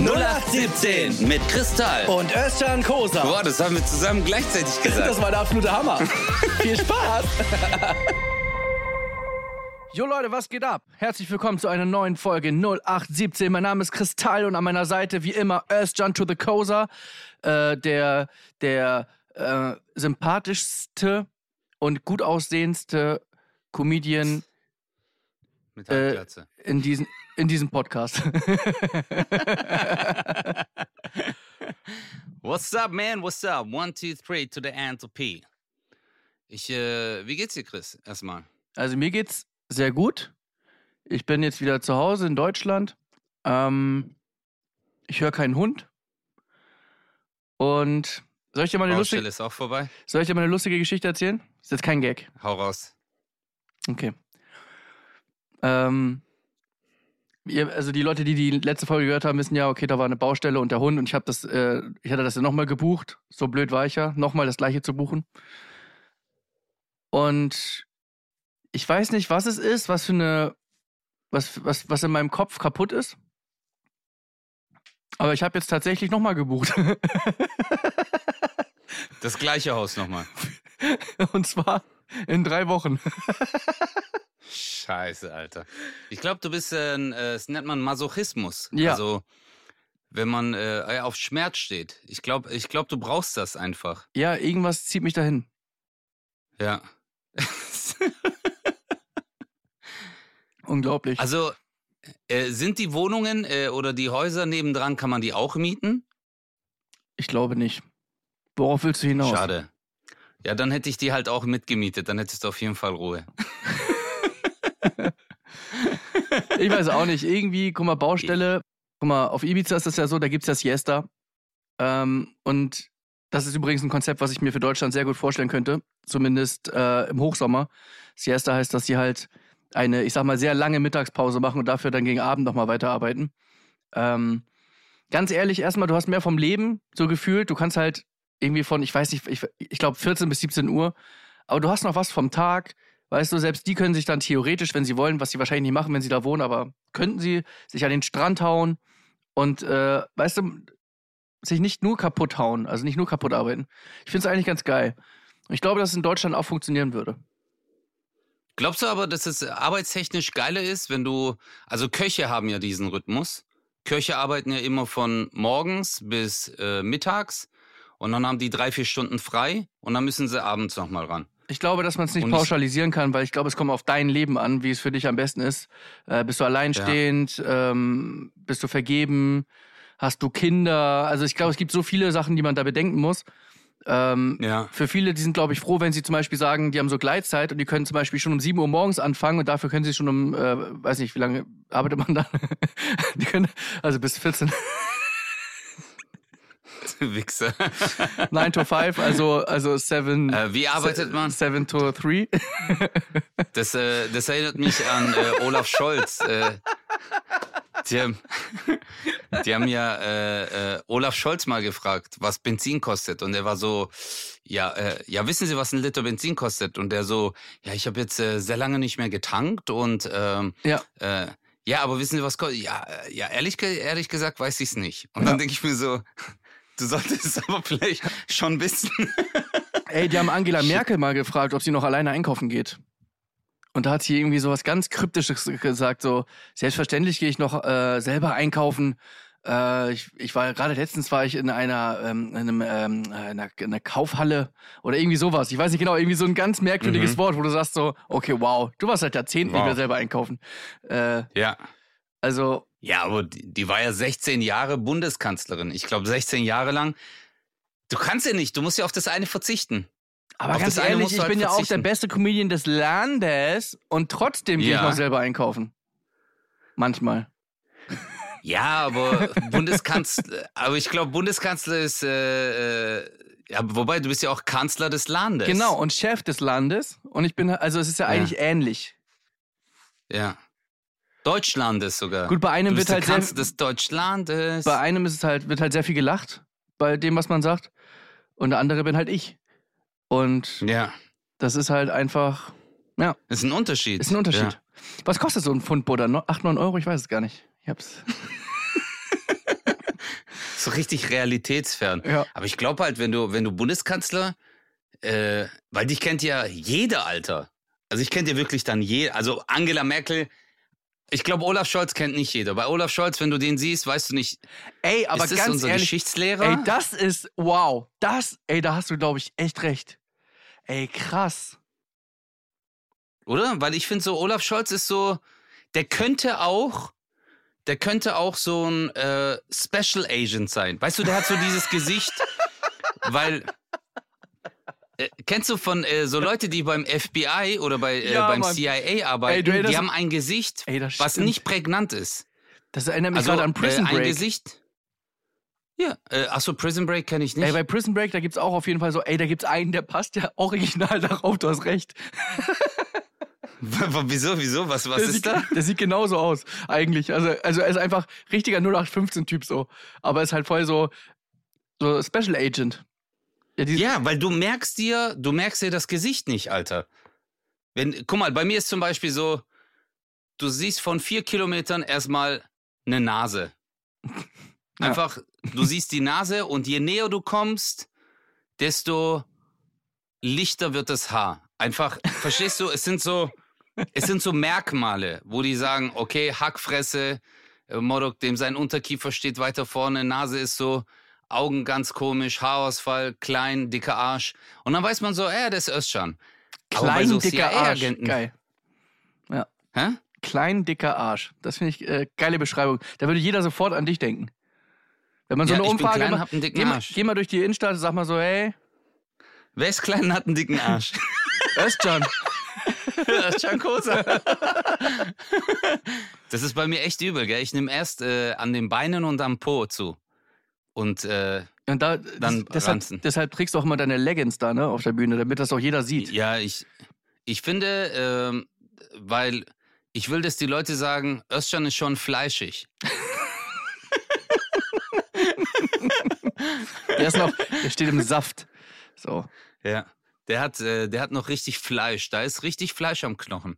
0817 mit Kristall. und Özcan Kosa. Boah, das haben wir zusammen gleichzeitig gesagt. Das war der absolute Hammer. Viel Spaß. Jo Leute, was geht ab? Herzlich willkommen zu einer neuen Folge 0817. Mein Name ist Kristall und an meiner Seite wie immer Özcan to the Kosa, äh, der, der äh, sympathischste und gut aussehendste Comedian Mit äh, in, diesen, in diesem Podcast. What's up, man? What's up? One, two, three to the P. Ich, äh, wie geht's dir, Chris? Erstmal. Also mir geht's sehr gut. Ich bin jetzt wieder zu Hause in Deutschland. Ähm, ich höre keinen Hund. Und soll ich dir mal eine Baustelle lustige, ist auch vorbei. soll ich dir mal eine lustige Geschichte erzählen? Ist jetzt kein Gag. Hau raus. Okay. Ähm, ihr, also die Leute, die die letzte Folge gehört haben, wissen ja, okay, da war eine Baustelle und der Hund und ich habe das, äh, ich hatte das ja nochmal gebucht. So blöd war ich ja, nochmal das gleiche zu buchen. Und ich weiß nicht, was es ist, was für eine, was, was, was in meinem Kopf kaputt ist. Aber ich habe jetzt tatsächlich nochmal gebucht. Das gleiche Haus nochmal. und zwar in drei Wochen. Scheiße, Alter. Ich glaube, du bist, äh, ein, äh, das nennt man Masochismus. Ja. Also, wenn man äh, auf Schmerz steht. Ich glaube, ich glaub, du brauchst das einfach. Ja, irgendwas zieht mich dahin. Ja. Unglaublich. also, äh, sind die Wohnungen äh, oder die Häuser nebendran, kann man die auch mieten? Ich glaube nicht. Worauf willst du hinaus? Schade. Ja, dann hätte ich die halt auch mitgemietet. Dann hättest du auf jeden Fall Ruhe. Ich weiß auch nicht. Irgendwie, guck mal, Baustelle. Guck mal, auf Ibiza ist das ja so, da gibt's ja Siesta. Ähm, und das ist übrigens ein Konzept, was ich mir für Deutschland sehr gut vorstellen könnte. Zumindest äh, im Hochsommer. Siesta heißt, dass sie halt eine, ich sag mal, sehr lange Mittagspause machen und dafür dann gegen Abend nochmal weiterarbeiten. Ähm, ganz ehrlich, erstmal, du hast mehr vom Leben so gefühlt. Du kannst halt irgendwie von, ich weiß nicht, ich, ich glaube 14 bis 17 Uhr, aber du hast noch was vom Tag. Weißt du, selbst die können sich dann theoretisch, wenn sie wollen, was sie wahrscheinlich nicht machen, wenn sie da wohnen, aber könnten sie sich an den Strand hauen und, äh, weißt du, sich nicht nur kaputt hauen, also nicht nur kaputt arbeiten. Ich finde es eigentlich ganz geil. Ich glaube, dass es in Deutschland auch funktionieren würde. Glaubst du aber, dass es arbeitstechnisch geiler ist, wenn du, also Köche haben ja diesen Rhythmus. Köche arbeiten ja immer von morgens bis äh, mittags und dann haben die drei, vier Stunden frei und dann müssen sie abends nochmal ran. Ich glaube, dass man es nicht Und pauschalisieren kann, weil ich glaube, es kommt auf dein Leben an, wie es für dich am besten ist. Äh, bist du alleinstehend? Ähm, bist du vergeben? Hast du Kinder? Also ich glaube, es gibt so viele Sachen, die man da bedenken muss. Ähm, Ja. Für viele, die sind, glaube ich, froh, wenn sie zum Beispiel sagen, die haben so Gleitzeit und die können zum Beispiel schon um 7 Uhr morgens anfangen und dafür können sie schon um, äh, weiß nicht, wie lange arbeitet man da? die können, also bis 14, Wichser. 9 to 5, also, also 7, Äh, wie arbeitet man? 7 to 3. Das, äh, das erinnert mich an äh, Olaf Scholz. Äh, die, haben, die haben ja äh, äh, Olaf Scholz mal gefragt, was Benzin kostet. Und er war so, ja, äh, ja, wissen Sie, was ein Liter Benzin kostet? Und er so, ja, ich habe jetzt äh, sehr lange nicht mehr getankt und ähm, Ja. äh, ja, aber wissen Sie, was kostet? Ja, äh, ja, ehrlich, ehrlich gesagt weiß ich es nicht. Und dann denke ich mir so, du solltest es aber vielleicht schon wissen. Ey, die haben Angela Merkel mal gefragt, ob sie noch alleine einkaufen geht. Und da hat sie irgendwie sowas ganz Kryptisches gesagt, so, selbstverständlich gehe ich noch äh, selber einkaufen. Äh, ich, ich war gerade letztens war ich in einer, ähm, in einem, ähm, einer, einer Kaufhalle oder irgendwie sowas. Ich weiß nicht genau, irgendwie so ein ganz merkwürdiges Mhm. Wort, wo du sagst so, okay, wow, du warst seit Jahrzehnten nicht Wow. mehr selber einkaufen. Äh, Ja. also, Ja, aber die, die war ja 16 Jahre Bundeskanzlerin. Ich glaube, 16 Jahre lang. Du kannst ja nicht, du musst ja auf das eine verzichten. aber Auf ganz ehrlich, ich halt bin ja auch der beste Comedian des Landes und trotzdem gehe ich Ja. noch selber einkaufen. Manchmal. Ja, aber Bundeskanzler, aber ich glaube, Bundeskanzler ist, äh, äh, ja, wobei du bist ja auch Kanzler des Landes. Genau, und Chef des Landes. Und ich bin, also es ist ja Ja. eigentlich ähnlich. Ja. Deutschlandes sogar. Gut, bei einem wird halt sehr, des Deutschlandes. bei einem ist es halt, wird halt sehr viel gelacht bei dem, was man sagt. Und der andere bin halt ich. Und ja, das ist halt einfach, ja, ist ein Unterschied. ist ein Unterschied. Ja. Was kostet so ein Pfund Butter? No- 8, 9 Euro? Ich weiß es gar nicht. Ich hab's. so richtig realitätsfern. Ja. Aber ich glaube halt, wenn du, wenn du Bundeskanzler, äh, weil dich kennt ja jeder, Alter. Also ich kenne dir wirklich dann je, also Angela Merkel, ich glaube, Olaf Scholz kennt nicht jeder. Bei Olaf Scholz, wenn du den siehst, weißt du nicht, Ey, aber ist das ganz unser ehrlich, Geschichtslehrer? ey, das ist, wow, das, ey, da hast du, glaube ich, echt recht. Ey, krass. Oder? Weil ich finde so, Olaf Scholz ist so, der könnte auch, der könnte auch so ein äh, Special Agent sein. Weißt du, der hat so dieses Gesicht, weil. Äh, kennst du von äh, so Leute, die beim FBI oder bei, äh, Ja, beim Mann. CIA arbeiten, Ey, du erinnerst- die haben ein Gesicht, Ey, was stimmt. nicht prägnant ist. Das erinnert mich Also gerade an Prison äh, ein Break. Gesicht. Ja, äh, achso, Prison Break kenne ich nicht. Ey, bei Prison Break, da gibt's auch auf jeden Fall so, ey, da gibt's einen, der passt ja original darauf, du hast recht. wieso, wieso? Was, was der ist sieht, da? Der sieht genauso aus, eigentlich. Also, also er ist einfach richtiger 0815-Typ so. Aber ist halt voll so, so Special Agent. Ja, Ja, weil du merkst dir, du merkst dir das Gesicht nicht, Alter. Wenn, guck mal, bei mir ist zum Beispiel so, du siehst von vier Kilometern erstmal eine Nase. Ja. Einfach, du siehst die Nase und je näher du kommst, desto lichter wird das Haar. Einfach, verstehst du, es sind so, es sind so Merkmale, wo die sagen, okay, Hackfresse, äh, Modok, dem sein Unterkiefer steht weiter vorne, Nase ist so, Augen ganz komisch, Haarausfall, klein, dicker Arsch. Und dann weiß man so, äh, das ist Özcan. Klein, so dicker Arsch. Geil. Hä? Klein, dicker Arsch. Das finde ich äh, geile Beschreibung. Da würde jeder sofort an dich denken. Wenn man so ja, eine Umfrage klein, macht, geh, mal, Arsch. geh mal durch die Innenstadt, sag mal so, hey, Wer ist klein und hat einen dicken Arsch? Özcan. Özcan Kosa. Das ist bei mir echt übel, gell? Ich nehme erst äh, an den Beinen und am Po zu. Und äh, Und da, Dann das, ranzen. deshalb, deshalb trägst du auch immer deine Leggings da, ne, auf der Bühne, damit das auch jeder sieht. ja, ich, ich finde, ähm, weil ich will, dass die Leute sagen, Özcan ist schon fleischig. Der ist noch, der steht im Saft. So. Ja. Der hat, äh, der hat noch richtig Fleisch. Da ist richtig Fleisch am Knochen.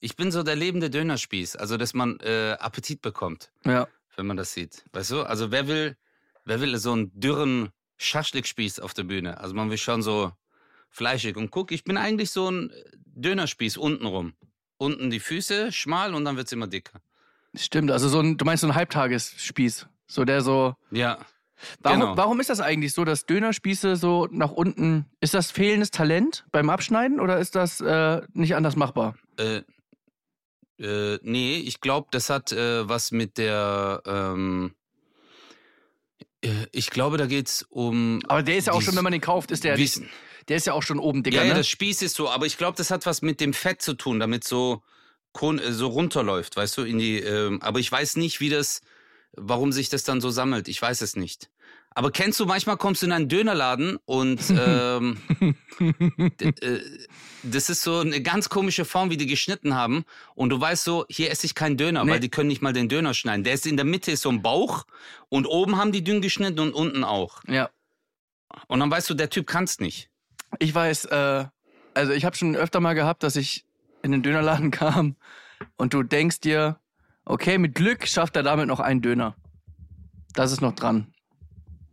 Ich bin so der lebende Dönerspieß, also dass man äh, Appetit bekommt, Ja. wenn man das sieht. Weißt du? Also wer will, wer will so einen dürren Schaschlikspieß auf der Bühne? Also man will schon so fleischig. Und guck, ich bin eigentlich so ein Dönerspieß untenrum. Unten die Füße schmal und dann wird's immer dicker. Stimmt, also so ein, du meinst so ein Halbtagesspieß. So der so. Ja. Warum, Genau. warum ist das eigentlich so, dass Dönerspieße so nach unten. Ist das fehlendes Talent beim Abschneiden oder ist das äh, nicht anders machbar? Äh, äh, nee, ich glaube, das hat äh, was mit der. Ähm, äh, ich glaube, da geht's um. Aber der ist ja auch schon, wenn man den kauft, ist der, Wissen. der ist ja auch schon oben dicker, Ja, ja, ne? das Spieß ist so, aber ich glaube, das hat was mit dem Fett zu tun, damit so äh, so runterläuft, weißt du, in die. Ähm, aber ich weiß nicht, wie das, warum sich das dann so sammelt. Ich weiß es nicht. Aber kennst du, manchmal kommst du in einen Dönerladen und ähm, äh, das ist so eine ganz komische Form, wie die geschnitten haben. Und du weißt so, hier esse ich keinen Döner, Nee. weil die können nicht mal den Döner schneiden. Der ist in der Mitte ist so ein Bauch und oben haben die dünn geschnitten und unten auch. ja. Und dann weißt du, der Typ kann's nicht. Ich weiß, äh, also ich habe schon öfter mal gehabt, dass ich in den Dönerladen kam und du denkst dir, okay, mit Glück schafft er damit noch einen Döner. Das ist noch dran.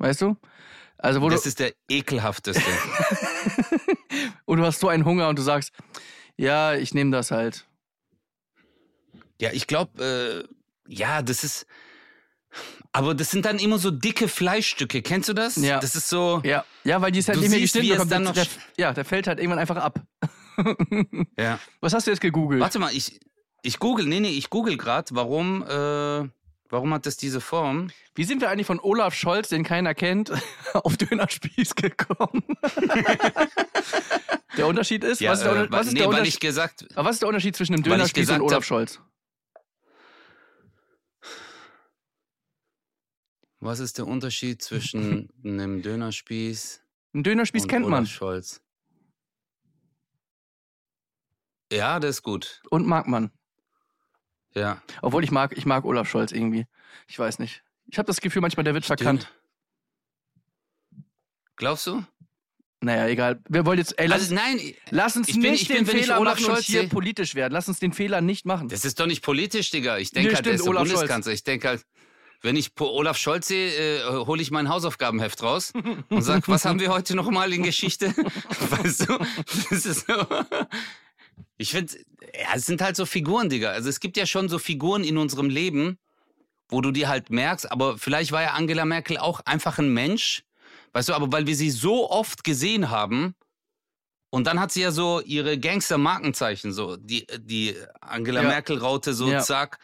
Weißt du? Also wo Das du, ist der ekelhafteste. und du hast so einen Hunger und du sagst, ja, ich nehme das halt. Ja, ich glaube, äh, ja, das ist. Aber das sind dann immer so dicke Fleischstücke. Kennst du das? Ja. Das ist so. Ja, ja, weil die ist halt nicht mehr geschnitten bekommt. dann noch der, ja, der fällt halt irgendwann einfach ab. Ja. Was hast du jetzt gegoogelt? Warte mal, ich, ich google, nee, nee, ich google gerade, warum, äh, warum hat das diese Form? Wie sind wir eigentlich von Olaf Scholz, den keiner kennt, auf Dönerspieß gekommen? der Unterschied ist, was ist der, äh, was ist nee, der Unterschied? gesagt, Aber was ist der Unterschied zwischen einem Dönerspieß und Olaf hab- Scholz? was ist der Unterschied zwischen einem Dönerspieß Ein Dönerspieß und kennt Olaf man Scholz? Ja, das ist gut. und mag man. Ja. Obwohl ich mag, ich mag Olaf Scholz irgendwie. Ich weiß nicht. Ich habe das Gefühl, manchmal der wird verkannt. Glaubst du? Naja, egal. Wir wollen jetzt, ey, lass, Also, nein, lass uns ich bin- nicht ich bin, den Fehler Olaf machen Scholz hier politisch werden. Lass uns den Fehler nicht machen. das ist doch nicht politisch, Digga. Ich denke Nee, halt, der stimmt, ist der Olaf Scholz. Bundeskanzler. Ich denke halt, wenn ich Olaf Scholz sehe, äh, hole ich mein Hausaufgabenheft raus und sage, was haben wir heute noch mal in Geschichte? weißt du, das ist so. Ich finde, ja, es sind halt so Figuren, Digga. Also es gibt ja schon so Figuren in unserem Leben, wo du die halt merkst, aber vielleicht war ja Angela Merkel auch einfach ein Mensch, weißt du, aber weil wir sie so oft gesehen haben, und dann hat sie ja so ihre Gangster-Markenzeichen, so die, die Angela Ja. Merkel-Raute, so Ja. zack.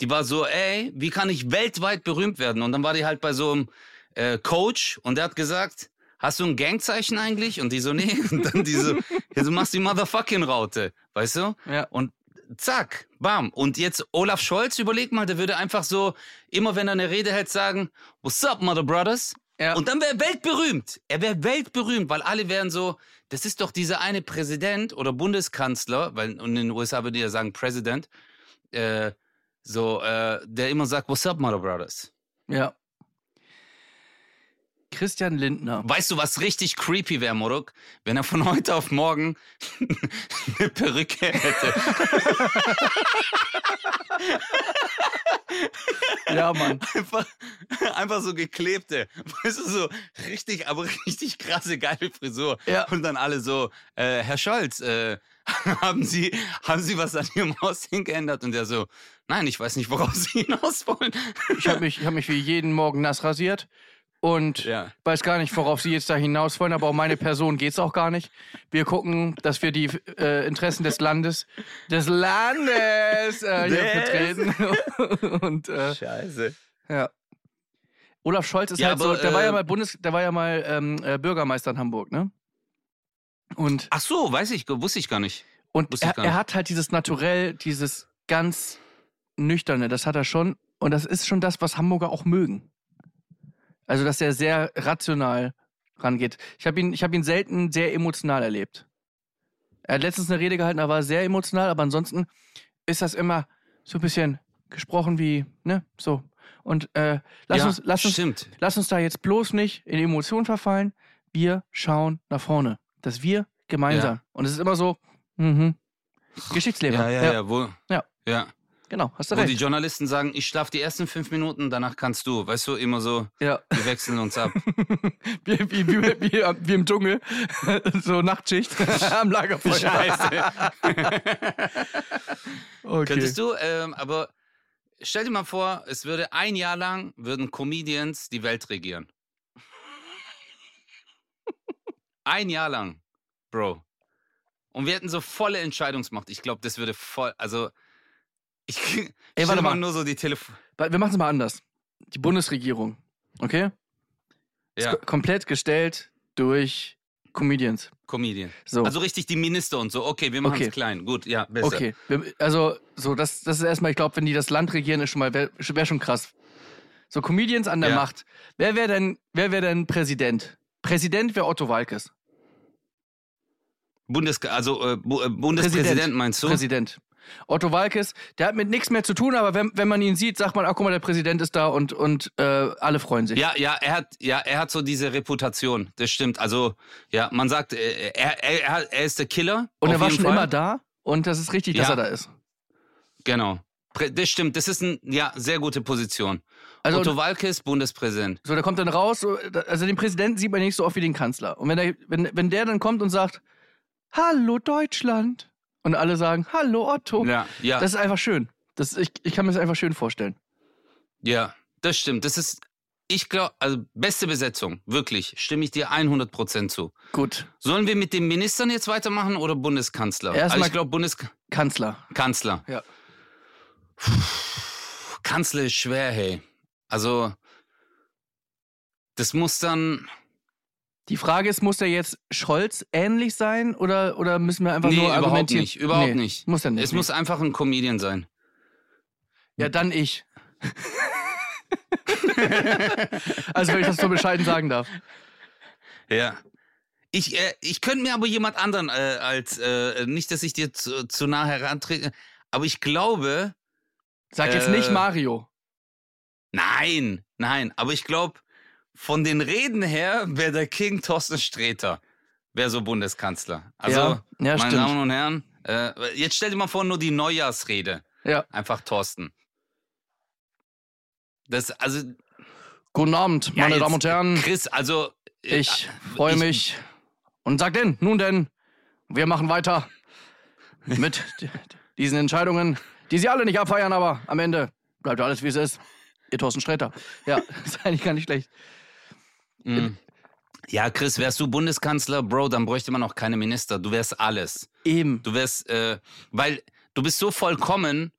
Die war so, ey, wie kann ich weltweit berühmt werden? Und dann war die halt bei so einem äh, Coach und der hat gesagt, hast du ein Gangzeichen eigentlich? Und die so, nee. Und dann die so, ja, du machst die motherfucking Raute, weißt du? Ja. Und zack, bam. Und jetzt Olaf Scholz, überleg mal, der würde einfach so, immer wenn er eine Rede hält, sagen, what's up, mother brothers? Ja. Und dann wäre er weltberühmt. Er wäre weltberühmt, weil alle wären so, das ist doch dieser eine Präsident oder Bundeskanzler, weil und in den USA würde ja sagen President, äh, so, äh, der immer sagt, what's up, mother brothers? ja. Christian Lindner. Weißt du, was richtig creepy wäre, Moruk? Wenn er von heute auf morgen eine Perücke hätte. Ja, Mann. Einfach, einfach so geklebte. Weißt du, so richtig, aber richtig krasse, geile Frisur. Ja. Und dann alle so, äh, Herr Scholz, äh, haben Sie, haben Sie was an Ihrem Aussehen geändert? Und der so, nein, ich weiß nicht, worauf Sie hinaus wollen. Ich habe mich, ich hab mich wie jeden Morgen nass rasiert und Ja. weiß gar nicht, worauf Sie jetzt da hinaus wollen, aber um meine Person geht's auch gar nicht. Wir gucken, dass wir die äh, Interessen des Landes, des Landes äh, hier vertreten. und äh, Scheiße. ja. Olaf Scholz ist Ja, halt aber, so, der war ja äh, mal Bundes, der war ja mal ähm, äh, Bürgermeister in Hamburg, ne? Und Ach so, weiß ich, wusste ich gar nicht. Und er, er hat halt dieses Naturell, dieses ganz Nüchterne, das hat er schon. Und das ist schon das, was Hamburger auch mögen. Also, dass er sehr rational rangeht. Ich habe ihn, ich hab ihn selten sehr emotional erlebt. Er hat letztens eine Rede gehalten, da war er sehr emotional, aber ansonsten ist das immer so ein bisschen gesprochen wie, ne, so. Und äh, lass, ja, uns, lass, uns, stimmt. lass uns da jetzt bloß nicht in Emotionen verfallen. Wir schauen nach vorne. Das wir gemeinsam. Und es ist immer so, mhm. Geschichtslehrer. Ja, ja, ja, wo, Ja. ja. Genau, hast du Wo die recht. Journalisten sagen, ich schlafe die ersten fünf Minuten, danach kannst du. Weißt du, immer so, Ja. wir wechseln uns ab. wie, wie, wie, wie, wie im Dschungel. so Nachtschicht am Lagerfeuer. Scheiße. Okay. Könntest du, ähm, aber stell dir mal vor, es würde ein Jahr lang, würden Comedians die Welt regieren. Ein Jahr lang, Bro. Und wir hätten so volle Entscheidungsmacht. Ich glaube, das würde voll, also ich Ey, stell warte mal. nur so die Telefon. Wir machen es mal anders. Die Bundesregierung, okay? Ist Ja, ko- komplett gestellt durch Comedians. Comedian. So. Also richtig die Minister und so. Okay, wir machen es Okay. klein. Gut, ja, besser. Okay, also so, das, das ist erstmal, ich glaube, wenn die das Land regieren, ist schon mal, wäre wär schon krass. So, Comedians an der Ja. Macht. Wer wäre denn, wer wäre denn Präsident? Präsident wäre Otto Walkes. Bundes also äh, äh, Bundespräsident meinst du? Präsident. Otto Walkes, der hat mit nichts mehr zu tun, aber wenn, wenn man ihn sieht, sagt man, ach guck mal, der Präsident ist da und, und äh, alle freuen sich. Ja, ja, er hat, ja, er hat so diese Reputation. Das stimmt. Also, ja, man sagt, äh, er, er, er, ist der Killer. und er war schon Fall. immer da und das ist richtig, dass Ja. er da ist. Genau. Das stimmt. Das ist eine ja, sehr gute Position. Also Otto Walkes, Bundespräsident. So, der kommt dann raus, also den Präsidenten sieht man nicht so oft wie den Kanzler. Und wenn der, wenn, wenn der dann kommt und sagt, Hallo Deutschland. Und alle sagen, Hallo Otto. Ja, ja, Das ist einfach schön. Das, ich, ich kann mir das einfach schön vorstellen. ja, das stimmt. Das ist, ich glaube, also beste Besetzung. Wirklich. Stimme ich dir 100% zu. Gut. Sollen wir mit den Ministern jetzt weitermachen oder Bundeskanzler? Erstmal- also ich glaube, Bundeskanzler. Kanzler. Ja. Kanzler ist schwer, hey. Also, das muss dann. Die Frage ist, muss der jetzt Scholz ähnlich sein oder, oder müssen wir einfach nee, nur überhaupt argumentieren? nicht. Überhaupt Nee, nicht. Muss er nicht. Es muss einfach ein Comedian sein. ja, dann ich. also, wenn ich das so bescheiden sagen darf. Ja. Ich, äh, ich könnte mir aber jemand anderen äh, als, äh, nicht, dass ich dir zu, zu nah herantrete, aber ich glaube, Sag jetzt Äh, nicht Mario. nein, nein, aber ich glaube, von den Reden her wäre der King Thorsten Sträter, wäre so Bundeskanzler. Also, ja, ja meine stimmt. Damen und Herren, äh, jetzt stell dir mal vor, nur die Neujahrsrede. Ja. Einfach Thorsten. Das, also, Guten Abend, Ja, meine jetzt, Damen und Herren. Chris, also. äh, Ich freue ich- mich. Und sag denn, nun denn, wir machen weiter mit diesen Entscheidungen, die Sie alle nicht abfeiern, aber am Ende bleibt alles, wie es ist. Ihr Thorsten Sträter. Ja, ist eigentlich gar nicht schlecht. Mm. Ja, Chris, wärst du Bundeskanzler, Bro, dann bräuchte man auch keine Minister. Du wärst alles. Eben. Du wärst, äh, weil du bist so vollkommen,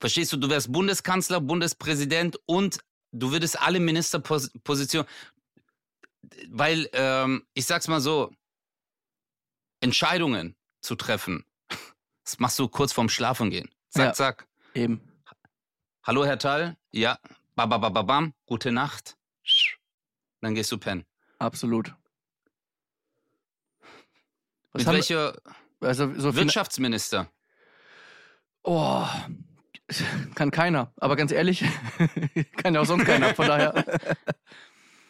verstehst du, du wärst Bundeskanzler, Bundespräsident und du würdest alle Ministerpositionen, weil, ähm, ich sag's mal so, Entscheidungen zu treffen, das machst du kurz vorm Schlafen gehen. Zack, Ja. zack. Eben. Hallo, Herr Thal. Ja, babababam, gute Nacht. Dann gehst du pennen. Absolut. Was Mit welcher also so Wirtschaftsminister? Oh, kann keiner. Aber ganz ehrlich, kann ja auch sonst keiner. Von daher.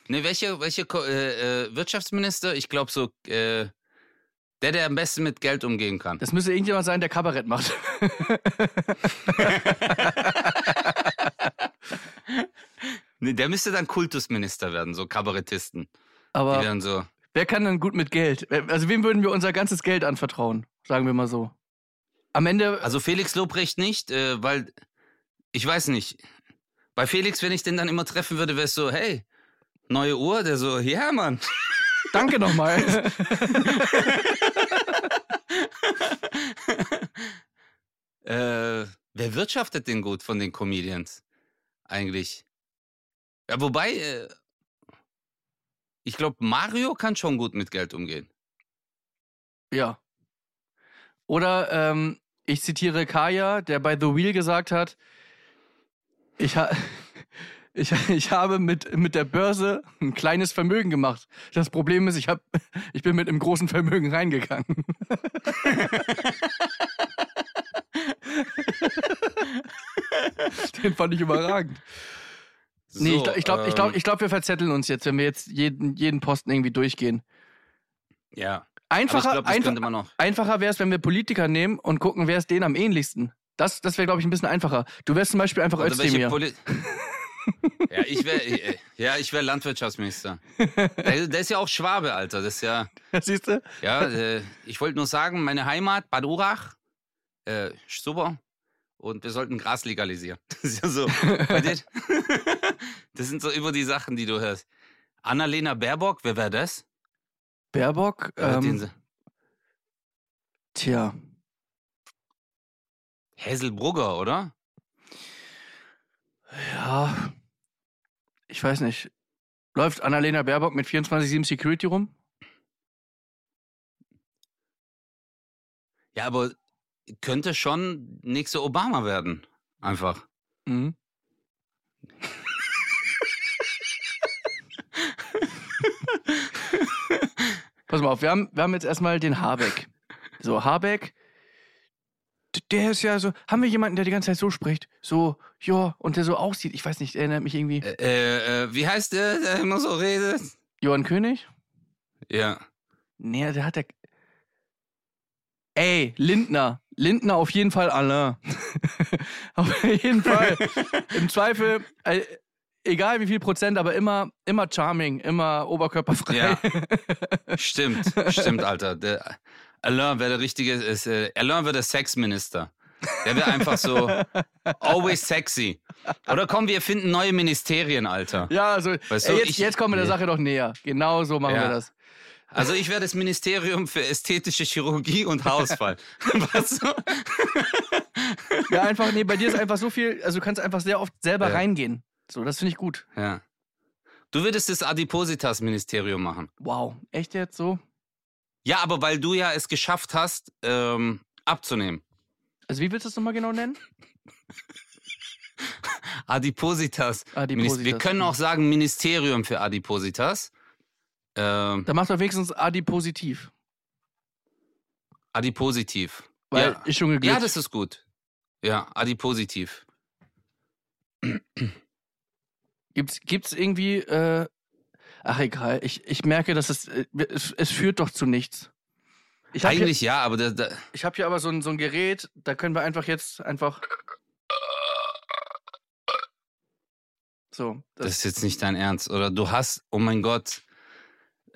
Ne, welche, welche äh, äh, Wirtschaftsminister? Ich glaube so, äh, der, der am besten mit Geld umgehen kann. Das müsste irgendjemand sein, der Kabarett macht. Nee, der müsste dann Kultusminister werden, so Kabarettisten. Die Aber werden so. wer kann denn gut mit Geld? Also wem würden wir unser ganzes Geld anvertrauen? Sagen wir mal so. Am Ende. Also Felix Lobrecht nicht, äh, weil ich weiß nicht. Bei Felix, wenn ich den dann immer treffen würde, wäre es so, hey, neue Uhr, der so, ja, Mann. Danke nochmal. Äh, wer wirtschaftet denn gut von den Comedians? Eigentlich. Ja, wobei, äh, ich glaube, Mario kann schon gut mit Geld umgehen. ja. Oder ähm, ich zitiere Kaya, der bei The Wheel gesagt hat, ich, ha ich, ich habe mit, mit der Börse ein kleines Vermögen gemacht. Das Problem ist, ich, hab, ich bin mit einem großen Vermögen reingegangen. Den fand ich überragend. Nee, ich glaube, ich glaub, ich glaub, ähm, ich glaub, wir verzetteln uns jetzt, wenn wir jetzt jeden, jeden Posten irgendwie durchgehen. ja. Einfacher, glaube, das einfach, einfacher wäre es, wenn wir Politiker nehmen und gucken, wer ist denen am ähnlichsten. Das, das wäre, glaube ich, ein bisschen einfacher. Du wärst zum Beispiel einfach welche Özdemir. Ja, ich wäre ja, ich wär Landwirtschaftsminister. Der, der ist ja auch Schwabe, Alter. Das ist ja, Siehst du? ja, äh, ich wollte nur sagen, meine Heimat, Bad Urach, äh, super. Und wir sollten Gras legalisieren. Das ist ja so. Das sind so immer die Sachen, die du hörst. Annalena Baerbock, wer wäre das? Baerbock, Äh, den ähm, tja, Hazelbrugger, oder? ja, ich weiß nicht. Läuft Annalena Baerbock mit 24-7 Security rum? Ja, aber könnte schon nächste Obama werden. Einfach. Mhm. Pass mal auf, wir haben, wir haben jetzt erstmal den Habeck. So, Habeck, der ist ja so, haben wir jemanden, der die ganze Zeit so spricht? So, ja, und der so aussieht, ich weiß nicht, erinnert mich irgendwie. Äh, äh, wie heißt der, der immer so redet? Johann König? Ja. Nee, der hat der. Ey, Lindner. Lindner auf jeden Fall Alain. auf jeden Fall. Im Zweifel, äh, egal wie viel Prozent, aber immer, immer charming, immer oberkörperfrei. Ja. Stimmt, stimmt, Alter. Der Alain wäre der richtige, ist, äh, Alain wäre der Sexminister. Der wäre einfach so always sexy. Oder komm, wir finden neue Ministerien, Alter. Ja, also Weißt ey, du, jetzt, ich- jetzt kommen wir der. Sache doch näher. Genau so machen Ja. wir das. Also ich wäre das Ministerium für ästhetische Chirurgie und Haarausfall. Was? Ja, einfach, nee, bei dir ist einfach so viel, also du kannst einfach sehr oft selber Ja. reingehen. So, das finde ich gut. Ja. Du würdest das Adipositas-Ministerium machen. Wow. Echt jetzt so? Ja, aber weil du ja es geschafft hast, ähm, abzunehmen. Also wie willst du das nochmal genau nennen? Adipositas. Adipositas. Wir können auch sagen Ministerium für Adipositas. Ähm, Da macht doch wenigstens Adipositiv. Adipositiv. Weil ja. ist schon geglückt. ja, das ist gut. Ja, Adipositiv. Gibt's, gibt's irgendwie, äh, ach egal, ich, ich merke, dass es, äh, es, es führt doch zu nichts. Ich habe hier, Eigentlich ja, aber da, da, ich hab hier aber so ein, so ein Gerät, da können wir einfach jetzt einfach, So, Das ist jetzt nicht dein Ernst. Oder du hast, oh mein Gott.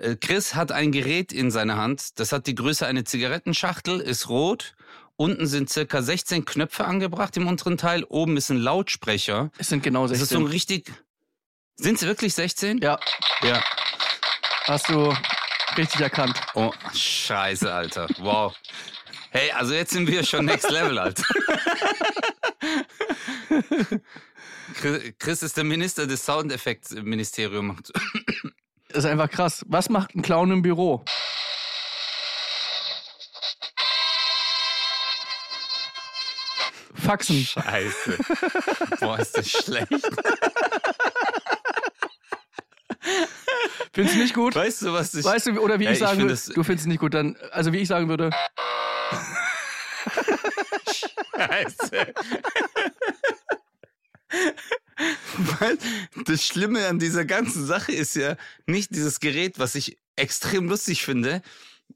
Äh, Chris hat ein Gerät in seiner Hand, das hat die Größe einer Zigarettenschachtel, ist rot. Unten sind circa 16 Knöpfe angebracht im unteren Teil. Oben ist ein Lautsprecher. es sind genau Das 16. ist so ein richtig. Sind es wirklich 16? ja, Ja. hast du richtig erkannt. Oh, scheiße, Alter. Wow. Hey, also jetzt sind wir schon next level, Alter. Chris- Chris ist der Minister des Soundeffektministeriums. Das ist einfach krass. Was macht ein Clown im Büro? Faxen. Scheiße. Boah, ist das schlecht. Findest du nicht gut? Weißt du, was ich. Weißt du, oder wie Ey, ich sagen würde, du findest es nicht gut, dann, also wie ich sagen würde, Scheiße. Weil das Schlimme an dieser ganzen Sache ist ja nicht dieses Gerät, was ich extrem lustig finde,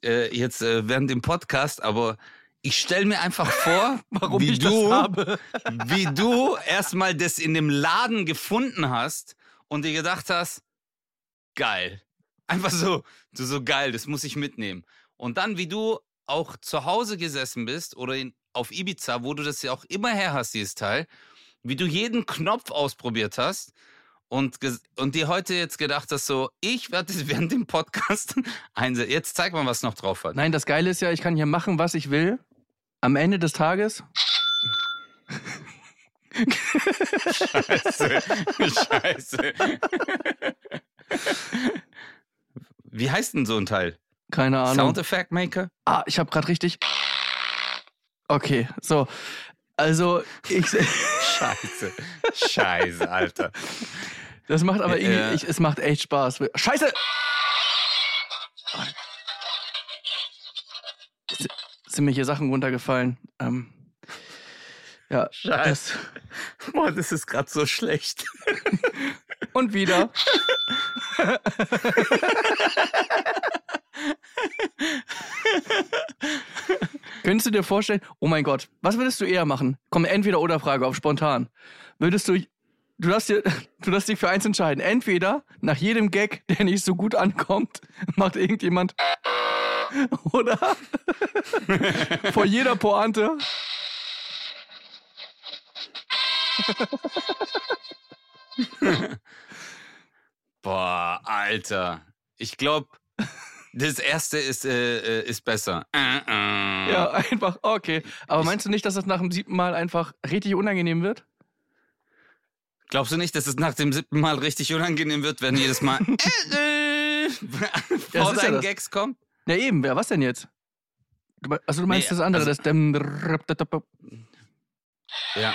äh, jetzt äh, während dem Podcast, aber ich stelle mir einfach vor, warum wie ich du, das habe. wie du erstmal das in dem Laden gefunden hast und dir gedacht hast, geil. Einfach so, du so geil, das muss ich mitnehmen. Und dann, wie du auch zu Hause gesessen bist oder in, auf Ibiza, wo du das ja auch immer her hast, dieses Teil, wie du jeden Knopf ausprobiert hast und, und dir heute jetzt gedacht hast, so, ich werde das während dem Podcast einsetzen. Jetzt zeig mal, was noch drauf hat. Nein, das Geile ist ja, ich kann hier machen, was ich will. Am Ende des Tages. Scheiße. Scheiße. Wie heißt denn so ein Teil? Keine Ahnung. Sound Effect Maker? Ah, ich habe gerade richtig. Okay, so. Also, ich, Scheiße. Scheiße, Alter. das macht aber Äh, irgendwie, äh. ich, es macht echt Spaß. Scheiße! Sind mir hier Sachen runtergefallen. Ähm, ja, das, Boah, das ist gerade so schlecht. und wieder. Könntest du dir vorstellen, oh mein Gott, was würdest du eher machen? Komm, entweder oder Frage auf spontan. Würdest du, du darfst, dir, du darfst dich für eins entscheiden. Entweder nach jedem Gag, der nicht so gut ankommt, macht irgendjemand oder vor jeder Pointe. Boah, Alter. Ich glaube, das erste ist, äh, äh, ist besser. Äh, äh. Ja, einfach, okay. Aber meinst du nicht, dass das nach dem siebten Mal einfach richtig unangenehm wird? Glaubst du nicht, dass es nach dem siebten Mal richtig unangenehm wird, wenn jedes Mal äh, äh, Ja, vor ja deinen das. Gags kommt? Ja, eben, wer, was denn jetzt? Also du meinst Nee, das andere, also- das dem Ja.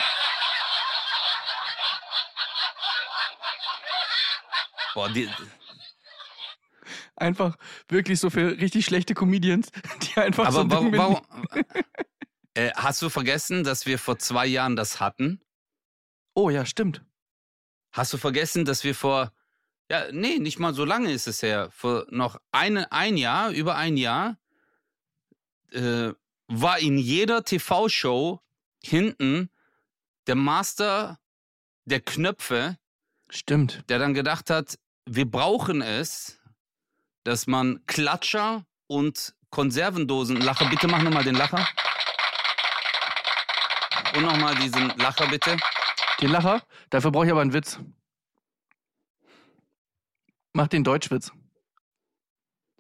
Boah, die, einfach wirklich so für richtig schlechte Comedians, die einfach so aber warum, mit- warum äh, hast du vergessen, dass wir vor zwei Jahren das hatten? Oh ja, stimmt. Hast du vergessen, dass wir vor, ja, nee, nicht mal so lange ist es her, vor noch eine, ein Jahr, über ein Jahr, äh, war in jeder TV-Show hinten der Master der Knöpfe, Stimmt. der dann gedacht hat, wir brauchen es, dass man Klatscher und Konservendosen, Lacher, bitte mach nochmal den Lacher. Und nochmal diesen Lacher, bitte. Den Lacher, dafür brauche ich aber einen Witz. Mach den Deutschwitz.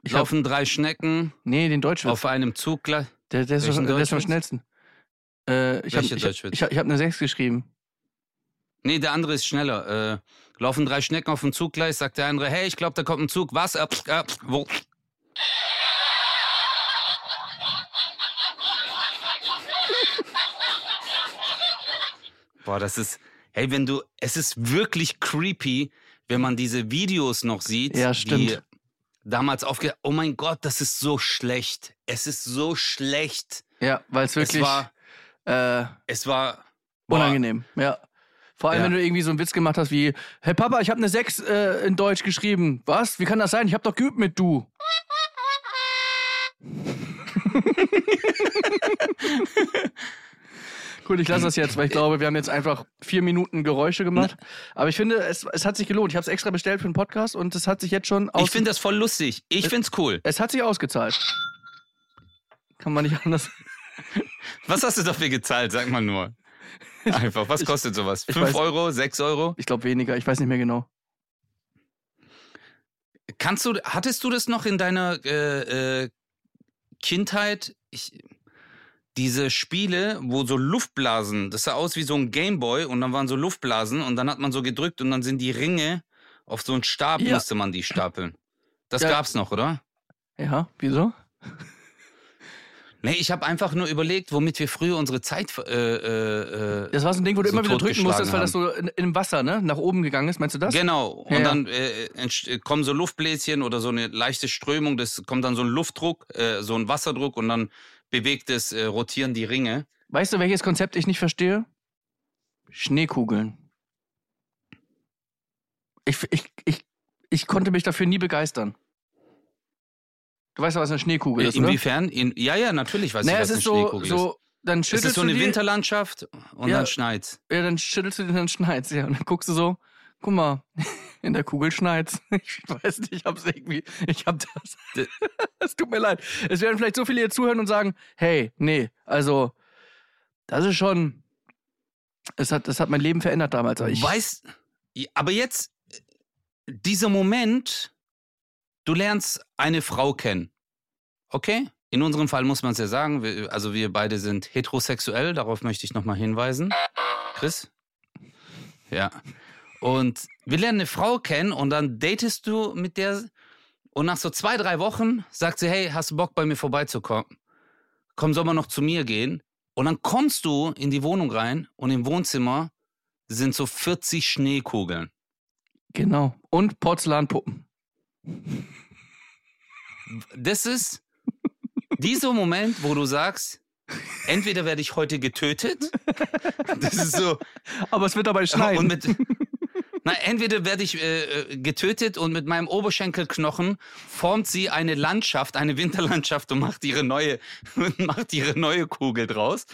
Ich Laufen drei Schnecken nee, den Deutschwitz. auf einem Zug. gleich- der, der, ist schon, der ist am schnellsten. Äh, ich habe hab- ich, hab- ich hab eine 6 geschrieben. Nee, der andere ist schneller. Äh, laufen drei Schnecken auf dem Zuggleis, sagt der andere, hey, ich glaube, da kommt ein Zug. Was? Äh, äh, wo? Boah, das ist, hey, wenn du, es ist wirklich creepy, wenn man diese Videos noch sieht, Ja, die stimmt. damals aufge, oh mein Gott, das ist so schlecht. Es ist so schlecht. Ja, weil es wirklich es war, äh, es war boah, unangenehm. Ja. Vor allem, Ja. wenn du irgendwie so einen Witz gemacht hast wie, hey Papa, ich habe eine 6 äh, in Deutsch geschrieben. Was? Wie kann das sein? Ich habe doch geübt mit du. Gut, ich lasse das jetzt, weil ich glaube, wir haben jetzt einfach vier Minuten Geräusche gemacht. Aber ich finde, es, es hat sich gelohnt. Ich habe es extra bestellt für den Podcast und es hat sich jetzt schon aus. Ich finde das voll lustig. Ich finde es cool. Es hat sich ausgezahlt. Kann man nicht anders. Was hast du dafür gezahlt? Sag mal nur. Einfach. Was kostet sowas? Fünf Euro? Sechs Euro? Ich glaube weniger. Ich weiß nicht mehr genau. Kannst du, hattest du das noch in deiner äh, äh, Kindheit? Ich, diese Spiele, wo so Luftblasen, das sah aus wie so ein Gameboy und dann waren so Luftblasen und dann hat man so gedrückt und dann sind die Ringe auf so einen Stab ja. musste man die stapeln. Das ja. gab's noch, oder? Ja, wieso? Nee, ich habe einfach nur überlegt, womit wir früher unsere Zeit. Äh, äh, äh das war so ein Ding, wo du so immer wieder drücken musstest, weil das so in, im Wasser, ne? Nach oben gegangen ist, meinst du das? Genau. Und ja, dann äh, äh, kommen so Luftbläschen oder so eine leichte Strömung, das kommt dann so ein Luftdruck, äh, so ein Wasserdruck und dann bewegt es, äh, rotieren die Ringe. Weißt du, welches Konzept ich nicht verstehe? Schneekugeln. Ich, ich, ich, ich konnte mich dafür nie begeistern. Du weißt ja, was eine Schneekugel ist, Inwiefern? In, ja, ja, natürlich weiß naja, ich, was eine so, Schneekugel so, ist. Dann schüttelst es ist so eine die, Winterlandschaft und ja, dann schneit's. Ja, dann schüttelst du den, dann schneit's, ja. Und dann guckst du so, guck mal, in der Kugel schneit's. Ich weiß nicht, ich hab's irgendwie, ich hab das. Es tut mir leid. Es werden vielleicht so viele hier zuhören und sagen, hey, nee, also, das ist schon, es hat, das hat mein Leben verändert damals. Ich weißt, aber jetzt, dieser Moment, Du lernst eine Frau kennen. Okay? In unserem Fall muss man es ja sagen, wir, also wir beide sind heterosexuell, darauf möchte ich nochmal hinweisen. Chris? Ja. Und wir lernen eine Frau kennen und dann datest du mit der und nach so zwei, drei Wochen sagt sie, hey, hast du Bock bei mir vorbeizukommen? Komm, soll man noch zu mir gehen? Und dann kommst du in die Wohnung rein und im Wohnzimmer sind so 40 Schneekugeln. Genau. Und Porzellanpuppen das ist dieser Moment, wo du sagst, entweder werde ich heute getötet. Das ist so. Aber es wird dabei schneiden. Mit, na, entweder werde ich äh, äh, getötet und mit meinem Oberschenkelknochen formt sie eine Landschaft, eine Winterlandschaft und macht ihre neue, macht ihre neue Kugel draus.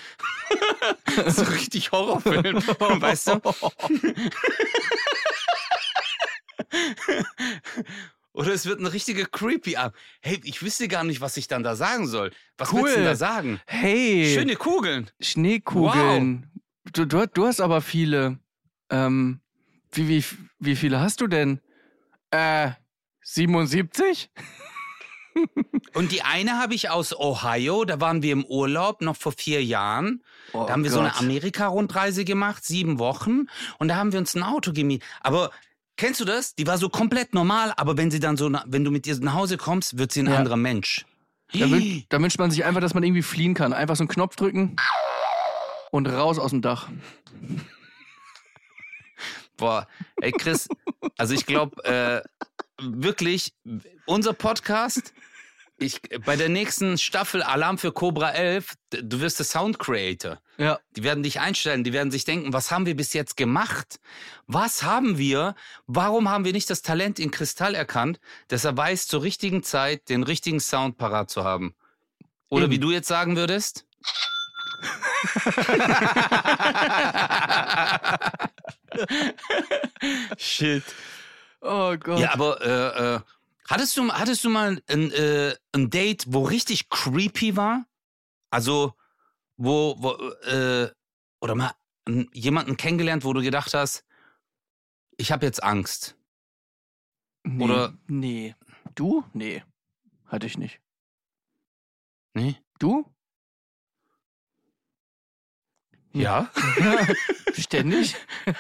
so richtig Horrorfilm, weißt du? Oder es wird ein richtiger creepy ab. Hey, ich wüsste gar nicht, was ich dann da sagen soll. Was cool. willst du denn da sagen? Hey. Schöne Kugeln. Schneekugeln. Wow. Du, du, du hast aber viele. Ähm, wie, wie, wie viele hast du denn? Äh, 77? Und die eine habe ich aus Ohio, da waren wir im Urlaub noch vor vier Jahren. Oh da haben wir Gott. so eine Amerika-Rundreise gemacht, sieben Wochen. Und da haben wir uns ein Auto gemietet. Aber Kennst du das? Die war so komplett normal, aber wenn sie dann so, wenn du mit ihr nach Hause kommst, wird sie ein ja. anderer Mensch. Da, wün da, wünscht man sich einfach, dass man irgendwie fliehen kann. Einfach so einen Knopf drücken und raus aus dem Dach. Boah, ey Chris, also ich glaube äh, wirklich, unser Podcast ich, bei der nächsten Staffel Alarm für Cobra 11, du wirst der Sound Creator. Ja. Die werden dich einstellen, die werden sich denken, was haben wir bis jetzt gemacht? Was haben wir? Warum haben wir nicht das Talent in Kristall erkannt, dass er weiß, zur richtigen Zeit den richtigen Sound parat zu haben? Oder Eben. wie du jetzt sagen würdest? Shit. Oh Gott. Ja, aber äh, äh, Hattest du, hattest du mal ein, äh, ein Date, wo richtig creepy war? Also, wo, wo äh, oder mal jemanden kennengelernt, wo du gedacht hast, ich habe jetzt Angst? Nee, oder? Nee. Du? Nee. Hatte ich nicht. Nee? Du? Ja. Ständig?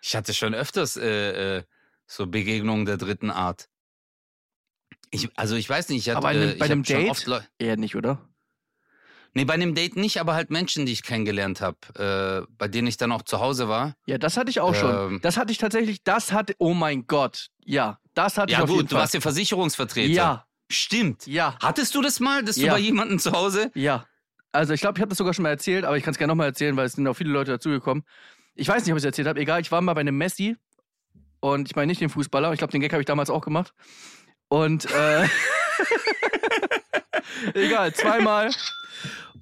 ich hatte schon öfters äh, äh, so Begegnungen der dritten Art. Ich, also ich weiß nicht, ich hatte, aber äh, bei einem Date eher nicht, oder? Nee, bei einem Date nicht, aber halt Menschen, die ich kennengelernt habe, äh, bei denen ich dann auch zu Hause war. Ja, das hatte ich auch ähm, schon. Das hatte ich tatsächlich, das hatte, oh mein Gott, ja, das hatte ja, ich jeden Fall. Ja gut, du warst ja Versicherungsvertreter. Ja. Stimmt. Ja. Hattest du das mal, dass ja. du bei jemandem zu Hause? Ja. Also ich glaube, ich habe das sogar schon mal erzählt, aber ich kann es gerne nochmal erzählen, weil es sind auch viele Leute dazugekommen. Ich weiß nicht, ob ich es erzählt habe. Egal, ich war mal bei einem Messi und ich meine nicht den Fußballer. Ich glaube, den Gag habe ich damals auch gemacht. Und äh, egal, zweimal.